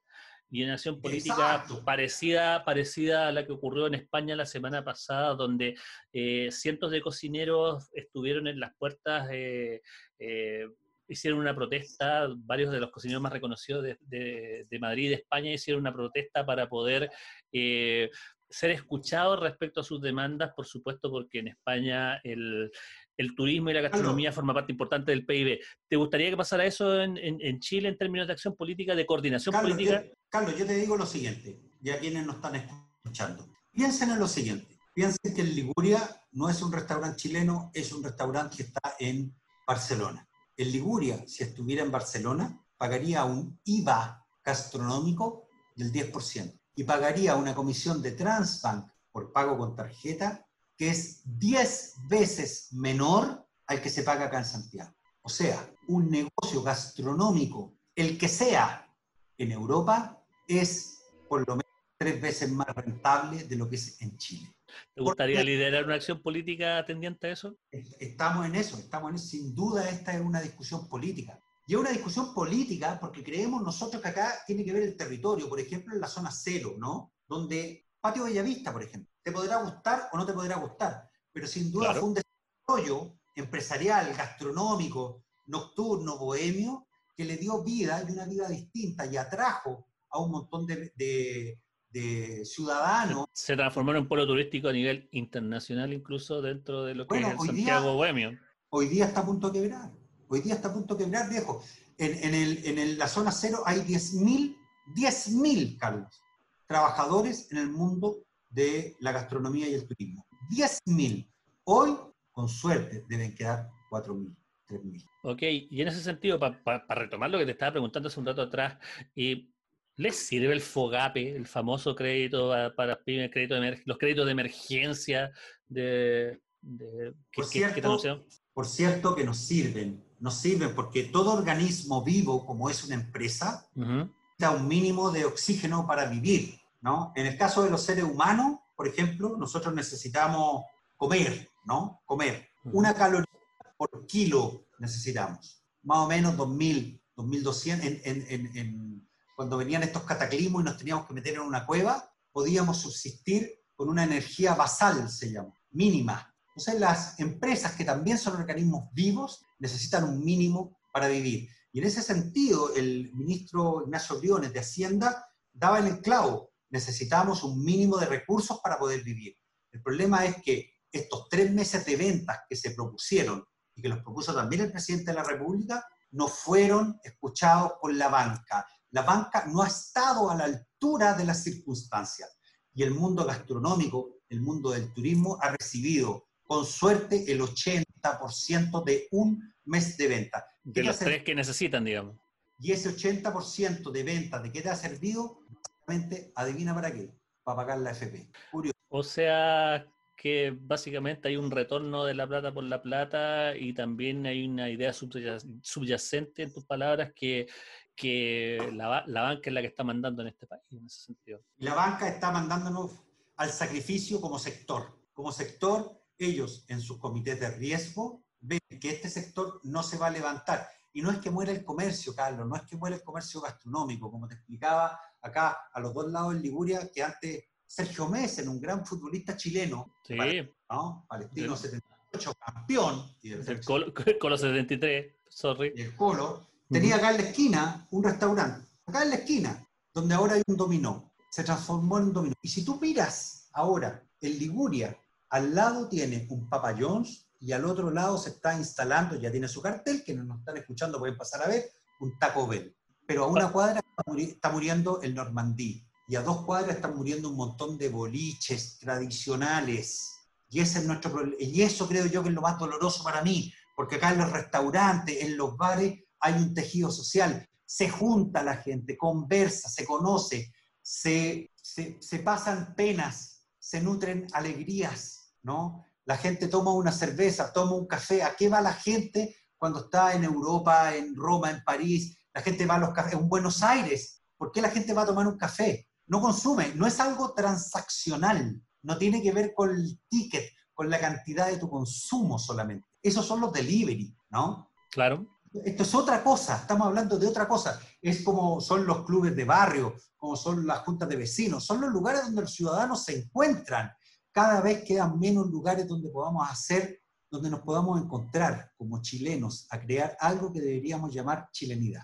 Y una acción política parecida, parecida a la que ocurrió en España la semana pasada, donde eh, cientos de cocineros estuvieron en las puertas, eh, eh, hicieron una protesta, varios de los cocineros más reconocidos de, de, Madrid y de España hicieron una protesta para poder ser escuchados respecto a sus demandas, por supuesto, porque en España el, turismo y la gastronomía forman parte importante del PIB. ¿Te gustaría que pasara eso en, Chile en términos de acción política, de coordinación política? Carlos, yo te digo lo siguiente, y a quienes nos están escuchando. Piensen en lo siguiente. Piensen que en Liguria no es un restaurante chileno, es un restaurante que está en Barcelona. En Liguria, si estuviera en Barcelona, pagaría un IVA gastronómico del 10% y pagaría una comisión de Transbank por pago con tarjeta que es 10 veces menor al que se paga acá en Santiago. O sea, un negocio gastronómico, el que sea en Europa, es por lo menos tres veces más rentable de lo que es en Chile. ¿Te gustaría liderar una acción política tendiente a eso? Estamos en eso, estamos en eso. Sin duda esta es una discusión política. Y es una discusión política porque creemos nosotros que acá tiene que ver el territorio, por ejemplo, en la zona cero, ¿no? Donde Patio Bellavista, por ejemplo, te podrá gustar o no te podrá gustar, pero sin duda fue un desarrollo empresarial, gastronómico, nocturno, bohemio, que le dio vida y una vida distinta y atrajo a un montón de, ciudadanos. Se transformó en un polo turístico a nivel internacional, incluso dentro de lo que es el Santiago Bohemio. Hoy día está a punto de quebrar. Hoy día está a punto de quebrar, viejo. En, la zona cero hay 10.000, 10.000, Carlos, trabajadores en el mundo de la gastronomía y el turismo. 10.000. Hoy, con suerte, deben quedar 4.000. 3.000. Ok, y en ese sentido, para retomar lo que te estaba preguntando hace un rato atrás, eh, ¿les sirve el FOGAPE, el famoso crédito para pymes, crédito de los créditos de emergencia de, por, cierto, por cierto, que nos sirven nos sirven porque todo organismo vivo, como es una empresa, un mínimo de oxígeno para vivir. ¿no? En el caso de los seres humanos, por ejemplo, nosotros necesitamos comer, ¿no? Comer. Una caloría por kilo necesitamos. Más o menos 2.000, 2.200. En, en, en, cuando venían estos cataclismos y nos teníamos que meter en una cueva, podíamos subsistir con una energía basal, se llama, mínima. Entonces las empresas que también son organismos vivos necesitan un mínimo para vivir. Y en ese sentido, el ministro Ignacio Briones de Hacienda daba en el clavo, necesitamos un mínimo de recursos para poder vivir. El problema es que estos tres meses de ventas que se propusieron y que los propuso también el presidente de la República, no fueron escuchados por la banca. La banca no ha estado a la altura de las circunstancias. Y el mundo gastronómico, el mundo del turismo, ha recibido con suerte el 80% de un mes de venta. De los tres que necesitan, digamos. Y ese 80% de venta ¿de qué te ha servido? Básicamente, adivina para qué, para pagar la FP. Curioso. O sea que básicamente hay un retorno de la plata por la plata y también hay una idea subyacente en tus palabras que, que la, la banca es la que está mandando en este país, en ese sentido. La banca está mandándonos al sacrificio como sector. Como sector ellos en sus comités de riesgo ven que este sector no se va a levantar. Y no es que muera el comercio, Carlos, no es que muera el comercio gastronómico, como te explicaba acá a los dos lados en Liguria, que antes Sergio en un gran futbolista chileno, sí. palestino 78, campeón. el, Colo, 73, sorry. Y el Colo, tenía acá en la esquina un restaurante, acá en la esquina, donde ahora hay un dominó. Se transformó en un dominó. Y si tú miras ahora en Liguria, al lado tiene un Papa John's y al otro lado se está instalando, ya tiene su cartel, que no nos están escuchando pueden pasar a ver, un Taco Bell. Pero a una cuadra está muriendo el Normandí y a dos cuadras están muriendo un montón de boliches tradicionales. Y ese es nuestro problema. Y eso creo yo que es lo más doloroso para mí, porque acá en los restaurantes, en los bares, hay un tejido social. Se junta la gente, conversa, se conoce, se, se, se pasan penas, se nutren alegrías ¿no? La gente toma una cerveza, toma un café. ¿A qué va la gente cuando está en Europa, en Roma, en París? La gente va a los cafés, en Buenos Aires. ¿Por qué la gente va a tomar un café? No consume, no es algo transaccional, no tiene que ver con el ticket, con la cantidad de tu consumo solamente. Esos son los delivery, ¿no? Claro. Esto es otra cosa, estamos hablando de otra cosa. Es como son los clubes de barrio, como son las juntas de vecinos, son los lugares donde los ciudadanos se encuentran. Cada vez quedan menos lugares donde podamos hacer, donde nos podamos encontrar como chilenos a crear algo que deberíamos llamar chilenidad.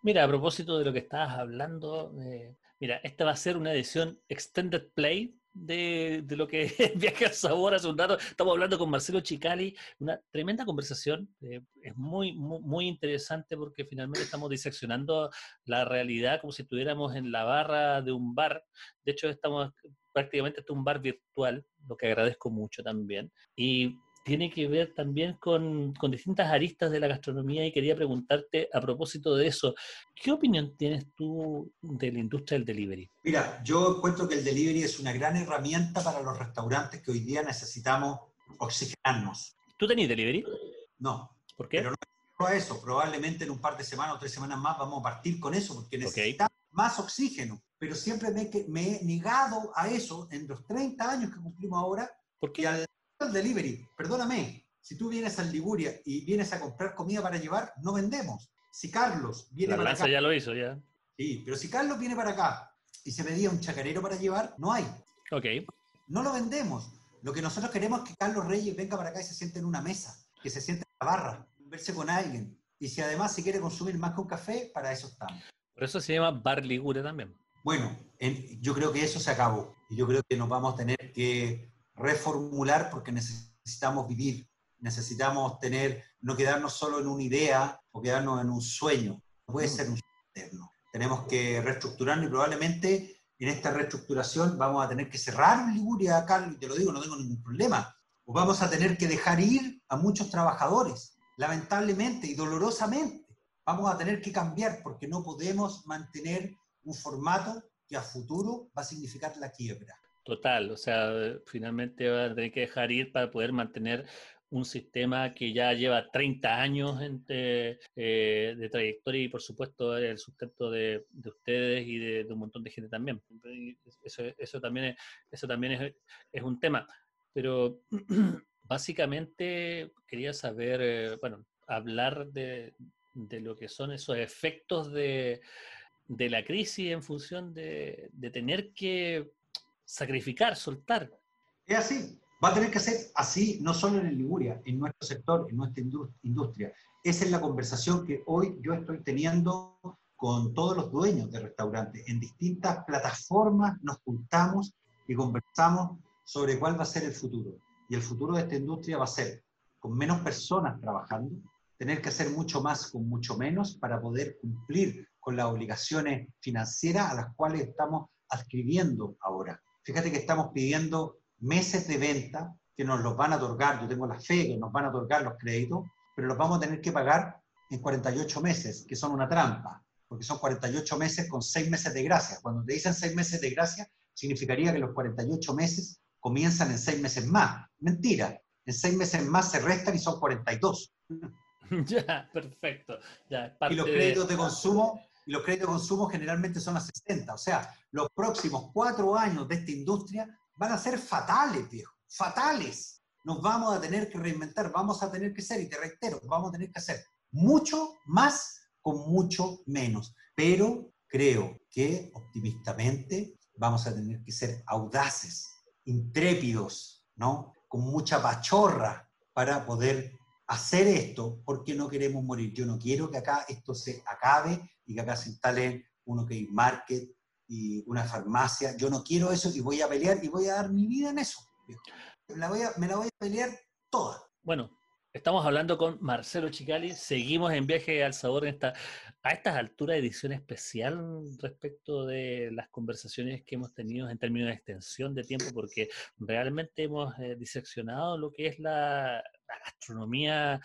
Mira, a propósito de lo que estabas hablando, eh, mira, esta va a ser una edición extended play de, lo que es Viaje al Sabor hace un rato. Estamos hablando con Marcelo Chicali, una tremenda conversación. Eh, es muy, muy, interesante porque finalmente estamos diseccionando la realidad como si estuviéramos en la barra de un bar. De hecho, estamos prácticamente en un bar virtual, lo que agradezco mucho también. Y tiene que ver también con, distintas aristas de la gastronomía y quería preguntarte a propósito de eso, ¿qué opinión tienes tú de la industria del delivery? Mira, yo encuentro que el delivery es una gran herramienta para los restaurantes que hoy día necesitamos oxigenarnos. ¿Tú tenés delivery? No. ¿Por qué? Pero no a eso, probablemente en un par de semanas o tres semanas más vamos a partir con eso porque necesitamos más oxígeno. Pero siempre me, me, he negado a eso en los 30 años que cumplimos ahora. ¿Por qué? el delivery, perdóname, si tú vienes a Liguria y vienes a comprar comida para llevar, no vendemos. Si Carlos viene para acá. ya lo hizo, ya. Sí, pero si Carlos viene para acá y se pedía un chacarero para llevar, no hay. Ok. No lo vendemos. Lo que nosotros queremos es que Carlos Reyes venga para acá y se siente en una mesa, que se siente en la barra, verse con alguien. Y si además se quiere consumir más que un café, para eso estamos. Por eso se llama Bar Liguria también. Bueno, yo creo que eso se acabó. Y yo creo que nos vamos a tener que reformular porque necesitamos vivir, necesitamos tener, no quedarnos solo en una idea o quedarnos en un sueño, no puede mm. ser un sueño eterno. Tenemos que reestructurarnos y probablemente en esta reestructuración vamos a tener que cerrar Liguria, Carlos, y te lo digo, no tengo ningún problema, o vamos a tener que dejar ir a muchos trabajadores, lamentablemente y dolorosamente. Vamos a tener que cambiar porque no podemos mantener un formato que a futuro va a significar la quiebra. Total, o sea, finalmente va a tener que dejar ir para poder mantener un sistema que ya lleva 30 años eh, de trayectoria y por supuesto el sustento de, ustedes y de, un montón de gente también. Eso, eso también, es, eso también es, es un tema. Pero básicamente quería saber, eh, bueno, hablar de, de, lo que son esos efectos de, de la crisis en función de, de tener que sacrificar, soltar. Es así. Va a tener que ser así, no solo en Liguria, en nuestro sector, en nuestra industria. Esa es la conversación que hoy yo estoy teniendo con todos los dueños de restaurantes. En distintas plataformas nos juntamos y conversamos sobre cuál va a ser el futuro. Y el futuro de esta industria va a ser con menos personas trabajando, tener que hacer mucho más con mucho menos para poder cumplir con las obligaciones financieras a las cuales estamos adscribiendo ahora. Fíjate que estamos pidiendo meses de venta que nos los van a otorgar, yo tengo la fe que nos van a otorgar los créditos, pero los vamos a tener que pagar en 48 meses, que son una trampa, porque son 48 meses con 6 meses de gracia. Cuando te dicen 6 meses de gracia, significaría que los 48 meses comienzan en 6 meses más. Mentira, en 6 meses más se restan y son 42. Ya, perfecto. y los créditos de consumo y los créditos de consumo generalmente son a 60. O sea, los próximos cuatro años de esta industria van a ser fatales, viejo, fatales. Nos vamos a tener que reinventar, vamos a tener que ser, y te reitero, vamos a tener que hacer mucho más con mucho menos. Pero creo que optimistamente vamos a tener que ser audaces, intrépidos, ¿no? Con mucha pachorra para poder hacer esto porque no queremos morir. Yo no quiero que acá esto se acabe y que acá se instale uno que market y una farmacia. Yo no quiero eso y voy a pelear y voy a dar mi vida en eso. me la voy a pelear toda. Bueno, estamos hablando con Marcelo Chicali. Seguimos en viaje al sabor en esta, a estas alturas edición especial respecto de las conversaciones que hemos tenido en términos de extensión de tiempo, porque realmente hemos eh, diseccionado lo que es la, gastronomía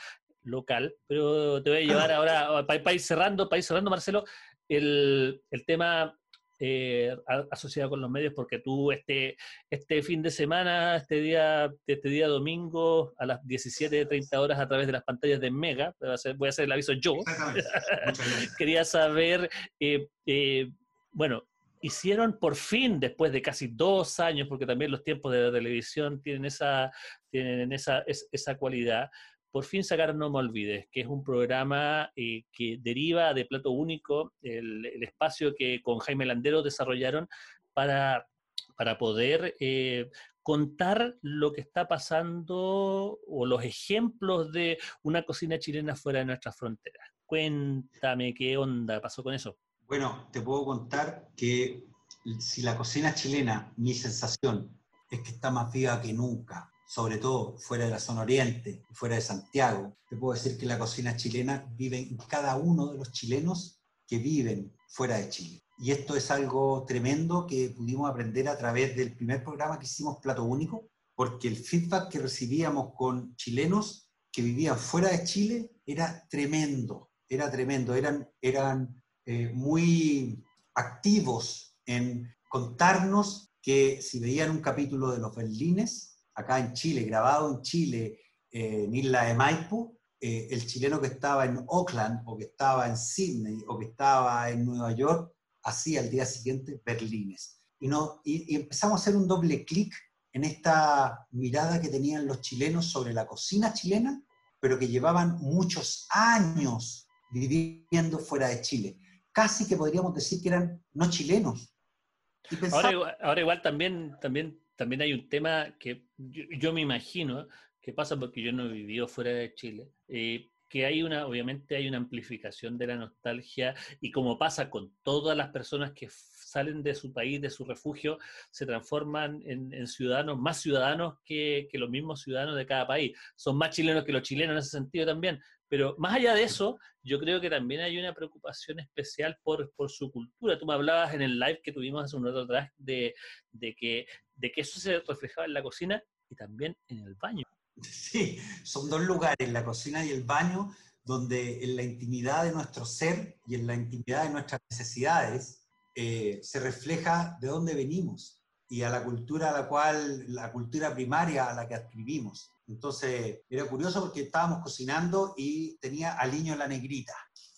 local, pero te voy a llevar ahora, para, ir cerrando, para ir cerrando, Marcelo, el, el tema eh, asociado con los medios, porque tú este, este fin de semana, este día, este día domingo, a las 17.30 horas a través de las pantallas de Mega, voy a hacer, voy a hacer el aviso yo, quería saber, eh, eh, bueno, hicieron por fin, después de casi dos años, porque también los tiempos de la televisión tienen esa, tienen esa, esa cualidad, por fin sacaron No Me Olvides, que es un programa eh, que deriva de Plato Único, el, espacio que con Jaime Landero desarrollaron para, para poder eh, contar lo que está pasando o los ejemplos de una cocina chilena fuera de nuestras fronteras. Cuéntame qué onda pasó con eso. Bueno, te puedo contar que si la cocina chilena, mi sensación es que está más viva que nunca, sobre todo fuera de la zona oriente, fuera de Santiago. Te puedo decir que la cocina chilena vive en cada uno de los chilenos que viven fuera de Chile. Y esto es algo tremendo que pudimos aprender a través del primer programa que hicimos Plato Único, porque el feedback que recibíamos con chilenos que vivían fuera de Chile era tremendo, era tremendo, eran, eran eh, muy activos en contarnos que si veían un capítulo de los Berlines, acá en Chile, grabado en Chile, eh, en Isla de Maipo, eh, el chileno que estaba en Oakland o que estaba en Sydney o que estaba en Nueva York, hacía al día siguiente Berlines. Y, no, y empezamos a hacer un doble clic en esta mirada que tenían los chilenos sobre la cocina chilena, pero que llevaban muchos años viviendo fuera de Chile casi que podríamos decir que eran no chilenos. ahora, igual, también, también, también hay un tema que yo, me imagino que pasa porque yo no he vivido fuera de Chile. Eh, que hay una, obviamente hay una amplificación de la nostalgia y como pasa con todas las personas que salen de su país, de su refugio, se transforman en, ciudadanos, más ciudadanos que, que, los mismos ciudadanos de cada país. Son más chilenos que los chilenos en ese sentido también, pero más allá de eso, yo creo que también hay una preocupación especial por, por su cultura. Tú me hablabas en el live que tuvimos hace un rato atrás de, de, que, de que eso se reflejaba en la cocina y también en el baño. Sí, son dos lugares, la cocina y el baño, donde en la intimidad de nuestro ser y en la intimidad de nuestras necesidades eh, se refleja de dónde venimos y a la cultura a la cual, la cultura primaria a la que adquirimos. Entonces era curioso porque estábamos cocinando y tenía al niño la negrita.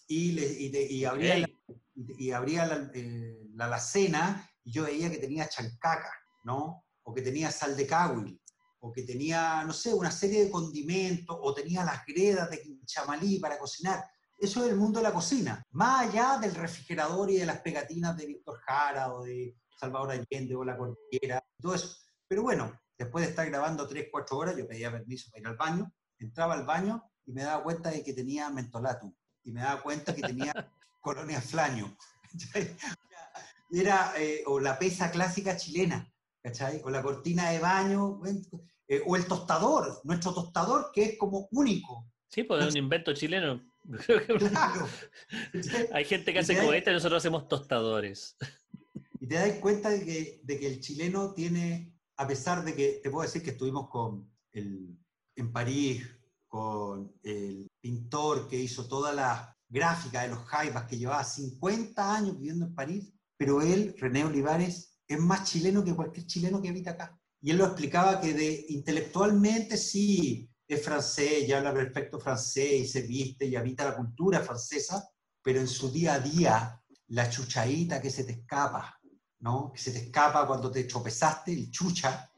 Y, y, abría, la, y abría la, eh, la alacena y yo veía que tenía chancaca, ¿no? O que tenía sal de cahuil, o que tenía, no sé, una serie de condimentos, o tenía las gredas de chamalí para cocinar. Eso es el mundo de la cocina. Más allá del refrigerador y de las pegatinas de Víctor Jara o de Salvador Allende o la Cordillera, todo eso. Pero bueno, Después de estar grabando 3, 4 horas, yo pedía permiso para ir al baño, entraba al baño y me daba cuenta de que tenía mentolatum, y me daba cuenta que tenía colonia flaño. Era, eh, o la pesa clásica chilena, ¿cachai? O la cortina de baño, eh, o el tostador, nuestro tostador que es como único. Sí, pues es un invento chileno. Claro. Hay gente que hace cohetes y nosotros hacemos tostadores. Y te das cuenta de que, de que el chileno tiene a pesar de que te puedo decir que estuvimos con el, en París con el pintor que hizo toda la gráfica de los jaivas, que llevaba 50 años viviendo en París, pero él, René Olivares, es más chileno que cualquier chileno que habita acá. Y él lo explicaba que de, intelectualmente sí es francés, ya habla perfecto francés y se viste y habita la cultura francesa, pero en su día a día, la chuchaíta que se te escapa, ¿no? Que se te escapa cuando te tropezaste, el chucha.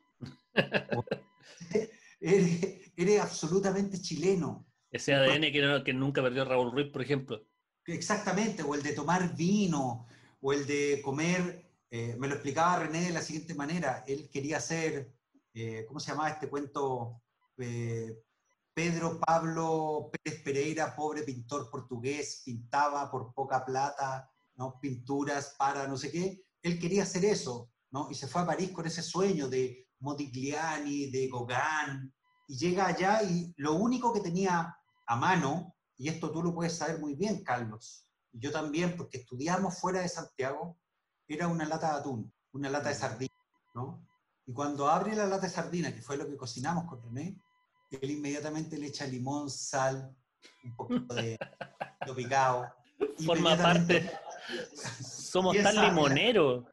eres, absolutamente chileno. Ese ADN que, que, nunca perdió Raúl Ruiz, por ejemplo. Exactamente, o el de tomar vino, o el de comer, eh, me lo explicaba René de la siguiente manera, él quería hacer, eh, ¿cómo se llamaba este cuento? Eh, Pedro Pablo Pérez Pereira, pobre pintor portugués, pintaba por poca plata, ¿no? pinturas para no sé qué, él quería hacer eso, ¿no? Y se fue a París con ese sueño de Modigliani, de Gauguin, y llega allá y lo único que tenía a mano, y esto tú lo puedes saber muy bien, Carlos, y yo también, porque estudiamos fuera de Santiago, era una lata de atún, una lata de sardina, ¿no? Y cuando abre la lata de sardina, que fue lo que cocinamos con René, él inmediatamente le echa limón, sal, un poquito de picado. Forma parte somos tan limoneros.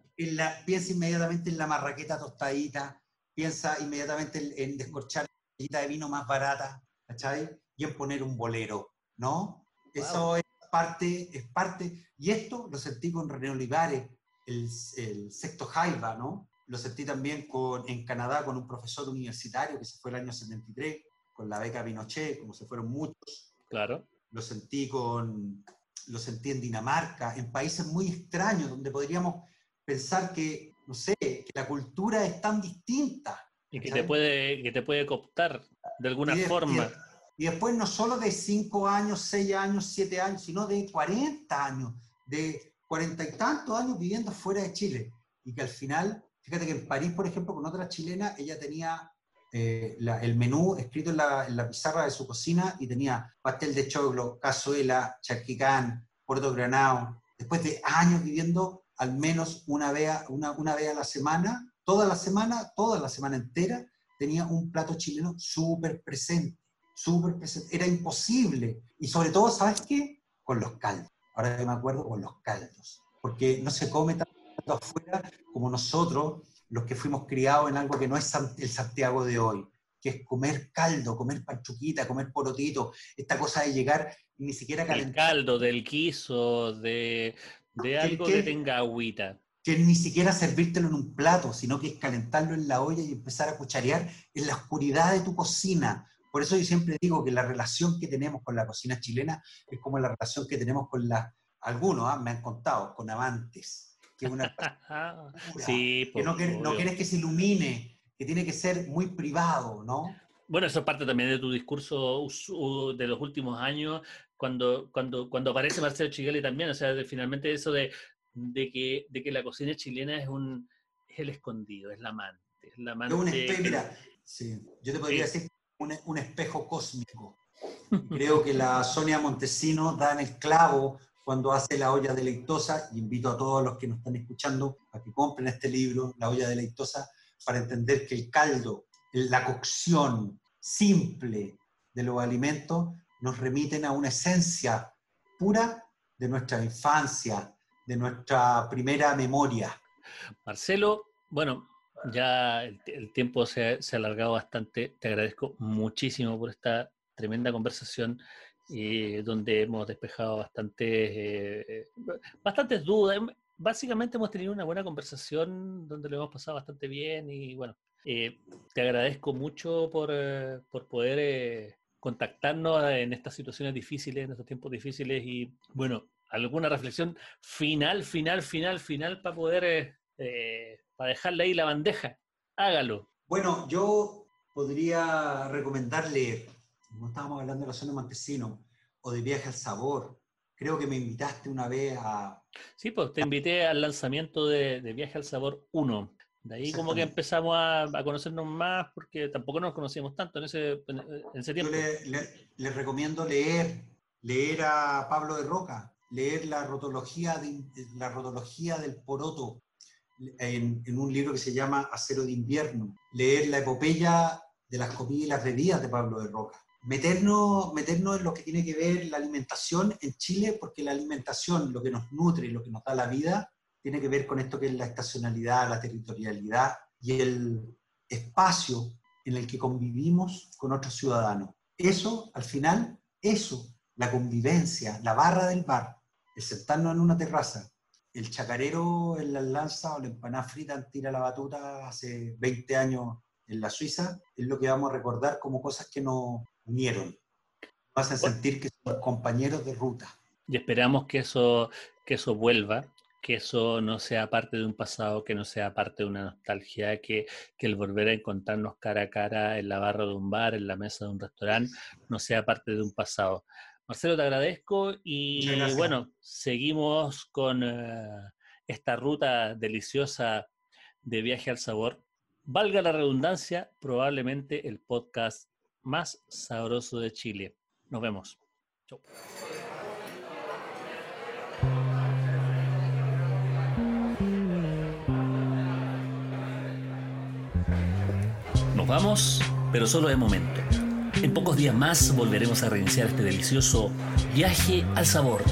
piensa inmediatamente en la marraqueta tostadita, piensa inmediatamente en, descorchar la de vino más barata, ¿cachai? Y en poner un bolero, ¿no? Eso es parte, es parte, y esto lo sentí con René Olivares. El, sexto Jaiba, ¿no? Lo sentí también con, en Canadá con un profesor universitario que se fue el año 73, con la beca Pinochet, como se fueron muchos. Claro. Lo sentí, con, lo sentí en Dinamarca, en países muy extraños, donde podríamos pensar que, no sé, que la cultura es tan distinta. Y que te, puede, que te puede cooptar de alguna forma. Y, después no solo de 5 años, 6 años, 7 años, sino de 40 años, de cuarenta y tantos años viviendo fuera de Chile. Y que al final, fíjate que en París, por ejemplo, con otra chilena, ella tenía eh, el menú escrito en la, pizarra de su cocina y tenía pastel de choclo, cazuela, charquicán, puerto granado. Después de años viviendo al menos una vez, una, una vez a la semana, toda la semana, toda la semana entera, tenía un plato chileno súper presente, súper presente. Era imposible. Y sobre todo, ¿sabes qué? Con los caldos. Ahora que me acuerdo, con los caldos. Porque no se come tanto afuera como nosotros, los que fuimos criados en algo que no es el Santiago de hoy, que es comer caldo, comer panchuquita, comer porotito, esta cosa de llegar y ni siquiera calentar. El caldo, del quiso, de, de algo que, tenga agüita. Que ni siquiera servírtelo en un plato, sino que es calentarlo en la olla y empezar a cucharear en la oscuridad de tu cocina. Por eso yo siempre digo que la relación que tenemos con la cocina chilena es como la relación que tenemos con la, algunos ¿ah? me han contado, con amantes que una sí, que no, no quieres que se ilumine, que tiene que ser muy privado, ¿no? Bueno, eso es parte también de tu discurso de los últimos años, cuando, cuando, cuando aparece Marcelo Chigali también, o sea, finalmente eso de, de, que, de que la cocina chilena es, un, es el escondido, es la amante. Es la amante un espejo, mira, sí, yo te podría decir un, un espejo cósmico. Creo que la Sonia Montesino da en el clavo cuando hace la olla deleitosa, y invito a todos los que nos están escuchando a que compren este libro, La olla deleitosa, para entender que el caldo, la cocción simple de los alimentos nos remiten a una esencia pura de nuestra infancia, de nuestra primera memoria. Marcelo, bueno, ya el, tiempo se, se, ha alargado bastante. Te agradezco muchísimo por esta tremenda conversación donde hemos despejado bastantes, eh, bastantes dudas. Básicamente hemos tenido una buena conversación donde lo hemos pasado bastante bien y bueno, eh, te agradezco mucho por, eh, por poder contactarnos en estas situaciones difíciles, en estos tiempos difíciles y bueno, alguna reflexión final, final, final, final para poder, para dejarle ahí la bandeja. Hágalo. Bueno, yo podría recomendarle no estábamos hablando de la zona Montesino, o de Viaje al Sabor. Creo que me invitaste una vez a... Sí, pues te invité al lanzamiento de, Viaje al Sabor 1. De ahí como que empezamos a, conocernos más, porque tampoco nos conocíamos tanto en ese, en tiempo. Yo le, recomiendo leer, leer a Pablo de Roca, leer la rotología, de, la rotología del poroto en, un libro que se llama Acero de invierno, leer la epopeya de las comidas y las bebidas de Pablo de Roca meternos, meternos en lo que tiene que ver la alimentación en Chile, porque la alimentación, lo que nos nutre y lo que nos da la vida, tiene que ver con esto que es la estacionalidad, la territorialidad y el espacio en el que convivimos con otros ciudadanos. Eso, al final, eso, la convivencia, la barra del bar, el sentarnos en una terraza, el chacarero en la lanza o la empanada frita en tira la batuta hace 20 años en la Suiza, es lo que vamos a recordar como cosas que no, unieron. Vas a sentir que son compañeros de ruta. Y esperamos que eso, que eso vuelva, que eso no sea parte de un pasado, que no sea parte de una nostalgia, que, que, el volver a encontrarnos cara a cara en la barra de un bar, en la mesa de un restaurante, no sea parte de un pasado. Marcelo, te agradezco y bueno, seguimos con eh, esta ruta deliciosa de viaje al sabor. Valga la redundancia, probablemente el podcast más sabroso de Chile. Nos vemos. Chau. Nos vamos, pero solo de momento. En pocos días más volveremos a reiniciar este delicioso viaje al sabor.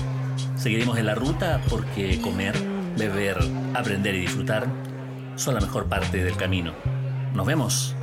Seguiremos en la ruta porque comer, beber, aprender y disfrutar son la mejor parte del camino. Nos vemos.